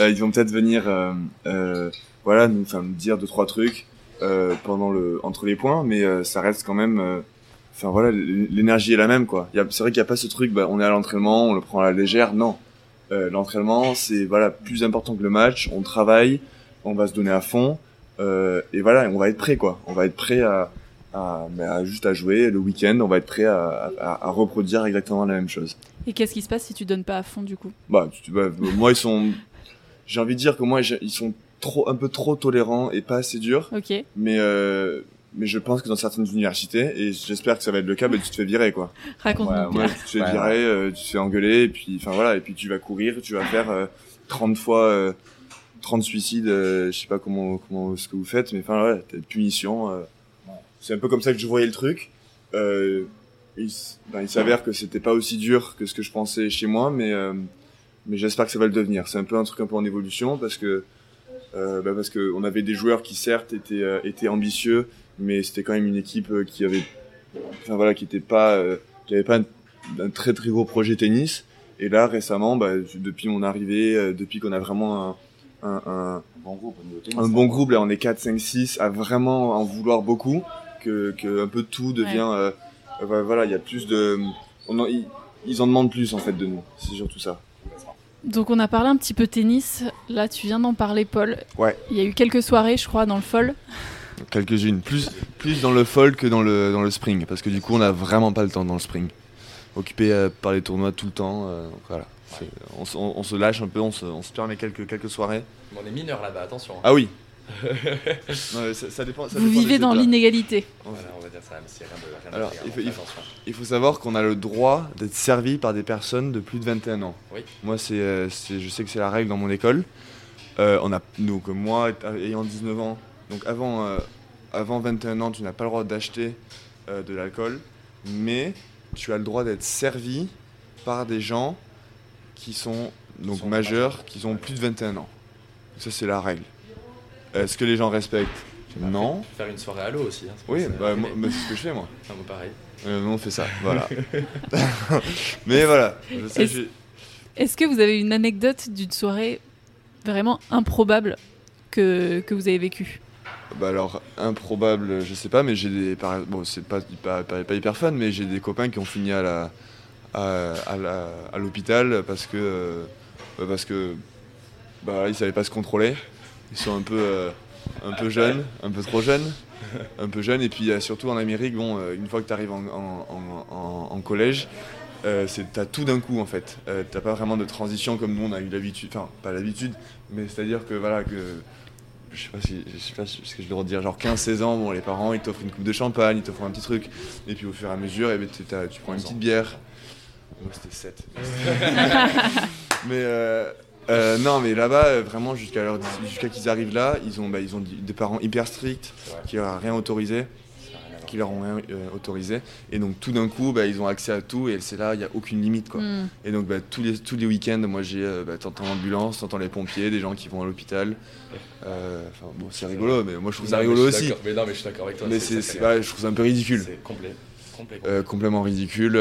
Euh, ils vont peut-être venir, euh, euh, voilà, nous, nous dire deux trois trucs pendant le, entre les points, mais ça reste quand même. Enfin voilà, l'énergie est la même quoi. C'est vrai qu'il n'y a pas ce truc, bah, on est à l'entraînement, on le prend à la légère. Non, l'entraînement c'est voilà plus important que le match. On travaille, on va se donner à fond et voilà, on va être prêt quoi. On va être prêt à, bah, à juste à jouer le week-end. On va être prêt à, à reproduire exactement la même chose. Et qu'est-ce qui se passe si tu donnes pas à fond, du coup? Bah, tu- bah, moi ils sont, j'ai envie de dire que moi ils sont trop un peu trop tolérants et pas assez durs. Ok. Mais euh, mais je pense que dans certaines universités et j'espère que ça va être le cas, bah, tu te fais virer quoi. Raconte-nous. Ouais, Pierre. Ouais, tu te fais Ouais, virer, euh, tu te fais engueuler, et puis, enfin voilà, et puis tu vas courir, tu vas faire euh, 30 fois, euh, 30 suicides, euh, je sais pas comment, comment, ce que vous faites, mais enfin voilà, t'as une punition. euh. C'est un peu comme ça que je voyais le truc. Euh, il, ben, il s'avère que c'était pas aussi dur que ce que je pensais chez moi, mais mais j'espère que ça va le devenir. C'est un peu un truc un peu en évolution parce que euh, bah parce que on avait des joueurs qui certes étaient euh, étaient ambitieux, mais c'était quand même une équipe euh, qui avait, enfin voilà, qui était pas, euh, qui avait pas un, très très gros projet tennis. Et là récemment, bah, depuis mon arrivée, depuis qu'on a vraiment un, un, un, bon groupe, un bon groupe, là on est 4, 5, 6, à vraiment en vouloir beaucoup, que, que un peu tout devient, voilà, il y a plus de, on ils, ils en demandent plus en fait de nous, c'est surtout ça. Donc on a parlé un petit peu tennis. Là, tu viens d'en parler, Paul. Ouais. Il y a eu quelques soirées, je crois, dans le fall. Quelques-unes. Plus, plus dans le fall que dans le, dans le spring. Parce que du coup, on n'a vraiment pas le temps dans le spring. Occupé euh, par les tournois tout le temps. Euh, voilà. On, se lâche un peu, on se, on se permet quelques, quelques soirées. on est mineurs là-bas, attention. Hein. Ah oui, ça, dépend, Vous vivez dans l'inégalité. on va dire ça, mais c'est rien de, Alors, il, faut, savoir qu'on a le droit d'être servi par des personnes de plus de 21 ans. Oui. Moi, euh, c'est, je sais que c'est la règle dans mon école. Euh, on a, donc, moi, ayant 19 ans, donc avant, euh, avant 21 ans, tu n'as pas le droit d'acheter de l'alcool, mais tu as le droit d'être servi par des gens qui sont donc majeurs, qui ont plus de 21 ans. Ça, c'est la règle. Est-ce que les gens respectent Non. Faire une soirée à l'eau aussi. Hein, oui, bah, c'est ce que je fais moi. Enfin, pareil. Euh, on fait ça, voilà. Mais voilà. Est-ce que vous avez une anecdote d'une soirée vraiment improbable que, que vous avez vécue? Bah alors improbable, je sais pas, mais j'ai des bon c'est pas, pas, pas, hyper fun, mais j'ai des copains qui ont fini à la à, à l'hôpital parce que euh, parce que bah ils savaient pas se contrôler. Ils sont un peu, euh, un peu jeunes, un peu trop jeunes, un peu jeunes. Et puis surtout en Amérique, bon, euh, une fois que tu arrives en, collège, euh, t'as tout d'un coup en fait. Euh, t'as pas vraiment de transition comme nous on a eu l'habitude, enfin pas l'habitude, mais c'est-à-dire que voilà que je sais pas si je sais pas ce que je dois dire genre 15-16 ans bon les parents ils t'offrent une coupe de champagne ils t'offrent un petit truc. Et puis au fur et à mesure eh ben, tu prends une petite bière. Moi c'était 7 mais euh, non, mais là-bas, euh, vraiment, jusqu'à jusqu'à qu'ils arrivent là, ils ont, bah, ils ont des parents hyper stricts qui leur ont rien autorisé, qui leur ont rien euh, autorisé, et donc tout d'un coup, bah, ils ont accès à tout, et c'est là, il n'y a aucune limite, quoi. Mm. Et donc bah, tous les tous les week-ends, moi, j'ai, bah, t'entends l'ambulance, t'entends les pompiers, des gens qui vont à l'hôpital. Enfin, bon, c'est rigolo, mais moi, je trouve ça rigolo aussi. Mais non, mais je suis d'accord avec toi. Mais c'est, je trouve ça un peu ridicule. C'est complet. complètement ridicule.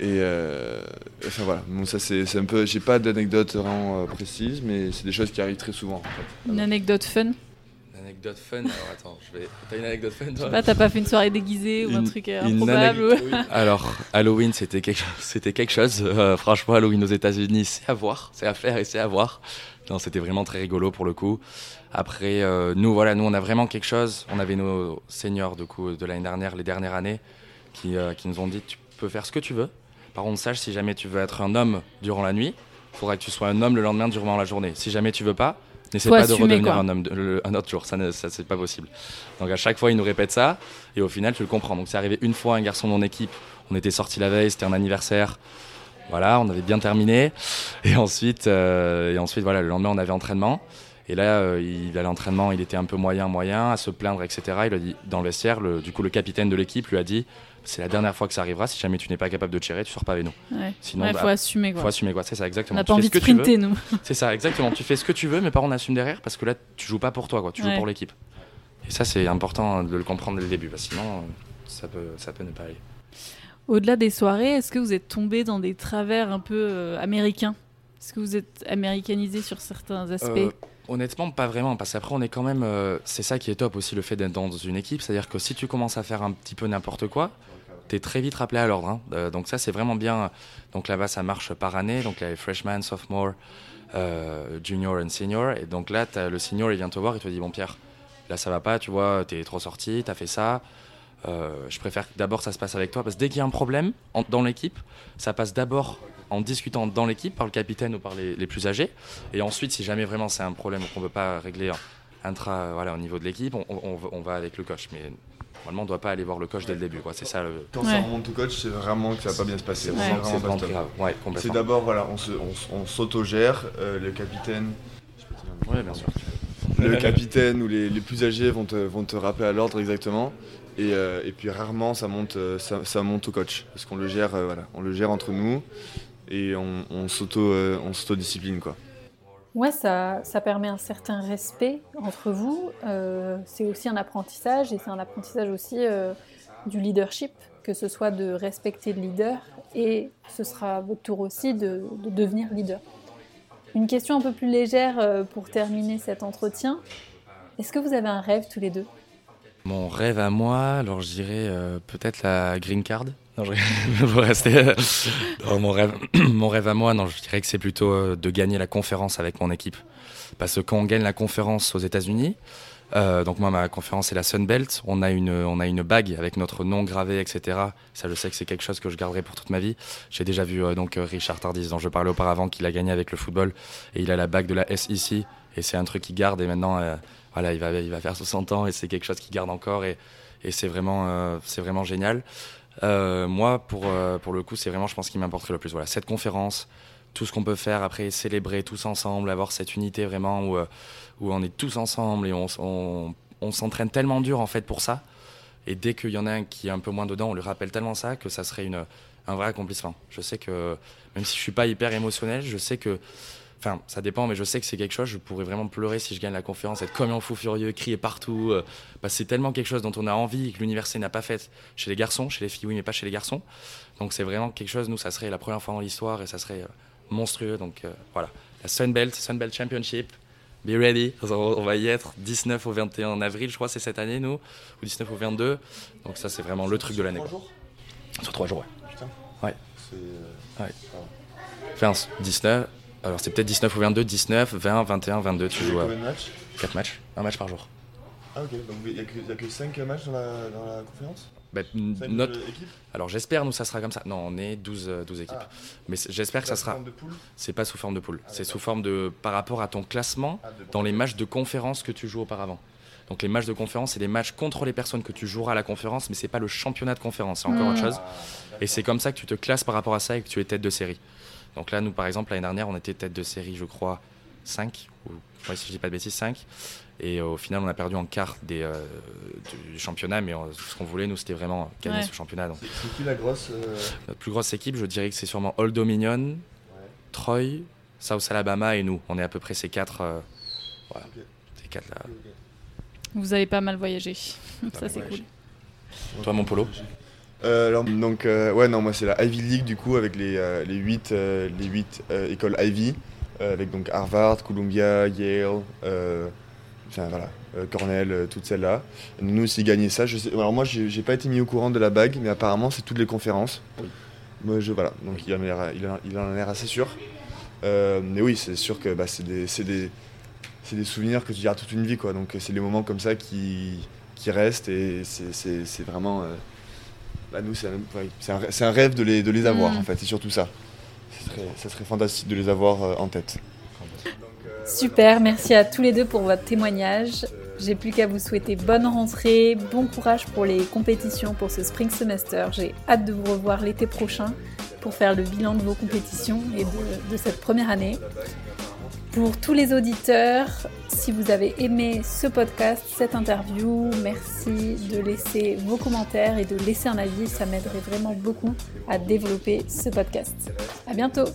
Et euh, enfin voilà, bon, ça c'est un peu. J'ai pas d'anecdote vraiment euh, précise, mais c'est des choses qui arrivent très souvent. Une anecdote fun Une anecdote fun Alors attends, je vais. T'as une anecdote fun toi t'as pas fait une soirée déguisée ou un truc euh, improbable Alors, Halloween c'était quelque, c'était quelque chose. franchement, Halloween aux États-Unis, c'est à voir, c'est à faire et c'est à voir. Non, c'était vraiment très rigolo pour le coup. Après, nous, voilà, nous on a vraiment quelque chose. On avait nos seniors du coup, de l'année dernière, les dernières années, qui, qui nous ont dit tu peux faire ce que tu veux par contre, sache, si jamais tu veux être un homme durant la nuit, il faudra que tu sois un homme le lendemain durant la journée. Si jamais tu veux pas, n'essaie pas de redevenir un homme un autre jour. Ça, ça c'est pas possible. Donc à chaque fois, il nous répète ça, et au final, tu le comprends. Donc c'est arrivé une fois, un garçon de mon équipe, on était sorti la veille, c'était un anniversaire. Voilà, on avait bien terminé. Et ensuite, euh, et ensuite voilà, le lendemain, on avait entraînement. Et là, euh, il allait l'entraînement, il était un peu moyen, moyen, à se plaindre, etc. Il a dit, dans le vestiaire, le, du coup, le capitaine de l'équipe lui a dit c'est la dernière fois que ça arrivera. Si jamais tu n'es pas capable de tirer, tu sors pas avec nous. Ouais. Sinon, il bah, faut assumer quoi. Faut assumer quoi. C'est ça exactement. On n'a pas envie de sprinter nous. C'est ça exactement. tu fais ce que tu veux, mais par on assume derrière parce que là tu joues pas pour toi quoi. Tu joues pour l'équipe. Et ça c'est important de le comprendre dès le début parce que sinon ça peut ça peut ne pas aller. Au-delà des soirées, est-ce que vous êtes tombé dans des travers un peu euh, américains? Est-ce que vous êtes américanisé sur certains aspects? Euh, Honnêtement, pas vraiment, parce qu'après, on est quand même. Euh, c'est ça qui est top aussi, le fait d'être dans une équipe. C'est-à-dire que si tu commences à faire un petit peu n'importe quoi, tu es très vite rappelé à l'ordre. Hein. Euh, donc ça, c'est vraiment bien. Donc là-bas, ça marche par année. Donc a les freshman, sophomore, euh, junior et senior. Et donc là, le senior, il vient te voir, il te dit, bon Pierre, là ça va pas, tu vois, tu es trop sorti, tu as fait ça. Je préfère que d'abord ça se passe avec toi, parce que dès qu'il y a un problème dans l'équipe, ça passe d'abord en discutant dans l'équipe, par le capitaine ou par les, plus âgés. Et ensuite, si jamais vraiment c'est un problème qu'on ne veut pas régler intra, voilà, au niveau de l'équipe, on, on, va avec le coach. Mais Normalement, on ne doit pas aller voir le coach dès le début. C'est ça. Le... Quand ça remonte au coach, c'est vraiment que ça va pas bien se passer. C'est vraiment, grave. c'est d'abord, voilà, on s'autogère. On, euh, le capitaine. Oui, bien sûr. Le capitaine ou les, plus âgés vont te, vont te rappeler à l'ordre exactement. Et, et, puis rarement ça monte, ça, ça monte au coach parce qu'on le gère, voilà, on le gère entre nous et on, on s'auto-discipline quoi. Ouais, ça, ça, permet un certain respect entre vous. Euh, c'est aussi un apprentissage et c'est un apprentissage aussi euh, du leadership, que ce soit de respecter le leader et ce sera votre tour aussi de, de devenir leader. Une question un peu plus légère euh, pour terminer cet entretien. Est-ce que vous avez un rêve tous les deux? Mon rêve à moi, alors je dirais peut-être la green card. Non, je vais rester euh, dans mon rêve. mon rêve à moi, non, je dirais que c'est plutôt euh, de gagner la conférence avec mon équipe. Parce que quand on gagne la conférence aux États-Unis, euh, donc moi ma conférence c'est la Sun Belt, on a une on a une bague avec notre nom gravé etc. Ça je sais que c'est quelque chose que je garderai pour toute ma vie. J'ai déjà vu donc Richard Tardis dont je parlais auparavant qu'il a gagné avec le football et il a la bague de la SEC et c'est un truc qu'il garde et maintenant voilà il va il va faire 60 ans et c'est quelque chose qu'il garde encore et, et c'est vraiment c'est vraiment génial. Euh, moi, pour, euh, pour le coup, c'est vraiment, je pense, qui m'importerait le plus. Voilà, cette conférence, tout ce qu'on peut faire après, célébrer tous ensemble, avoir cette unité vraiment où, euh, où on est tous ensemble et on, on, on s'entraîne tellement dur en fait pour ça. Et dès qu'il y en a un qui est un peu moins dedans, on lui rappelle tellement ça que ça serait une, un vrai accomplissement. Je sais que, même si je suis pas hyper émotionnel, je sais que Enfin, ça dépend, mais je sais que c'est quelque chose. Je pourrais vraiment pleurer si je gagne la conférence, être comme un fou furieux, crier partout. Euh, c'est tellement quelque chose dont on a envie et que l'université n'a pas fait chez les garçons, chez les filles, oui, mais pas chez les garçons. Donc c'est vraiment quelque chose. Nous, ça serait la première fois dans l'histoire et ça serait euh, monstrueux. Donc euh, voilà, la Sunbelt, Sunbelt Championship. Be ready, on va y être 19 au 21 avril, je crois, c'est cette année, nous, ou 19 au 22. Donc ça, c'est vraiment le truc de l'année. Sur trois jours, ouais. Putain. Ouais. C'est. Ouais. Enfin, 19, alors c'est peut-être 19 ou 22, 19, 20, 21, 22, tu joues à... Combien de matchs 4 matchs, un match par jour. Ah ok, donc il n'y a, que 5 matchs dans la, dans la conférence bah, notre... Alors j'espère, nous, ça sera comme ça. Non, on est 12, 12 euh, équipes. Ah. Mais j'espère que ça sera. C'est pas sous forme de poule. Ah, c'est sous forme de. par rapport à ton classement ah, dans les matchs de conférence que tu joues auparavant. Donc les matchs de conférence, c'est des matchs contre les personnes que tu joueras à la conférence, mais c'est pas le championnat de conférence, c'est encore autre chose. Et c'est comme ça que tu te classes par rapport à ça et que tu es tête de série. Donc là, nous, par exemple, l'année dernière, on était tête de série, je crois, 5, ou si je dis pas de bêtises, 5. Et au final, on a perdu en quart des, euh, du championnat, mais ce qu'on voulait, nous, c'était vraiment gagner ce championnat. C'est qui la grosse euh, Notre plus grosse équipe, je dirais que c'est sûrement Old Dominion, Troy, South Alabama et nous. On est à peu près ces quatre. Euh, voilà, ces quatre là. Vous avez pas mal voyagé. Ça, c'est cool. Toi, mon polo euh, alors, donc, euh, ouais, non, moi c'est la Ivy League du coup, avec les, euh, les 8, les 8 écoles Ivy, avec donc Harvard, Columbia, Yale, enfin, voilà, Cornell, toutes celles-là. Nous aussi gagné ça. Je sais, alors moi j'ai pas été mis au courant de la bague, mais apparemment c'est toutes les conférences. Moi, je, voilà, donc il en, a, il, en a l'air assez sûr. mais oui, c'est sûr que bah, c'est des, des, des, souvenirs que tu gardes toute une vie, quoi. Donc c'est des moments comme ça qui, qui restent et c'est vraiment bah, nous, c'est un, rêve de les, de les avoir, mm. en fait, c'est surtout ça. Ça serait, fantastique de les avoir euh, en tête. Super, merci à tous les deux pour votre témoignage. J'ai plus qu'à vous souhaiter bonne rentrée, bon courage pour les compétitions pour ce spring semester. J'ai hâte de vous revoir l'été prochain pour faire le bilan de vos compétitions et de, de cette première année. Pour tous les auditeurs, si vous avez aimé ce podcast, cette interview, merci de laisser vos commentaires et de laisser un avis. Ça m'aiderait vraiment beaucoup à développer ce podcast. À bientôt!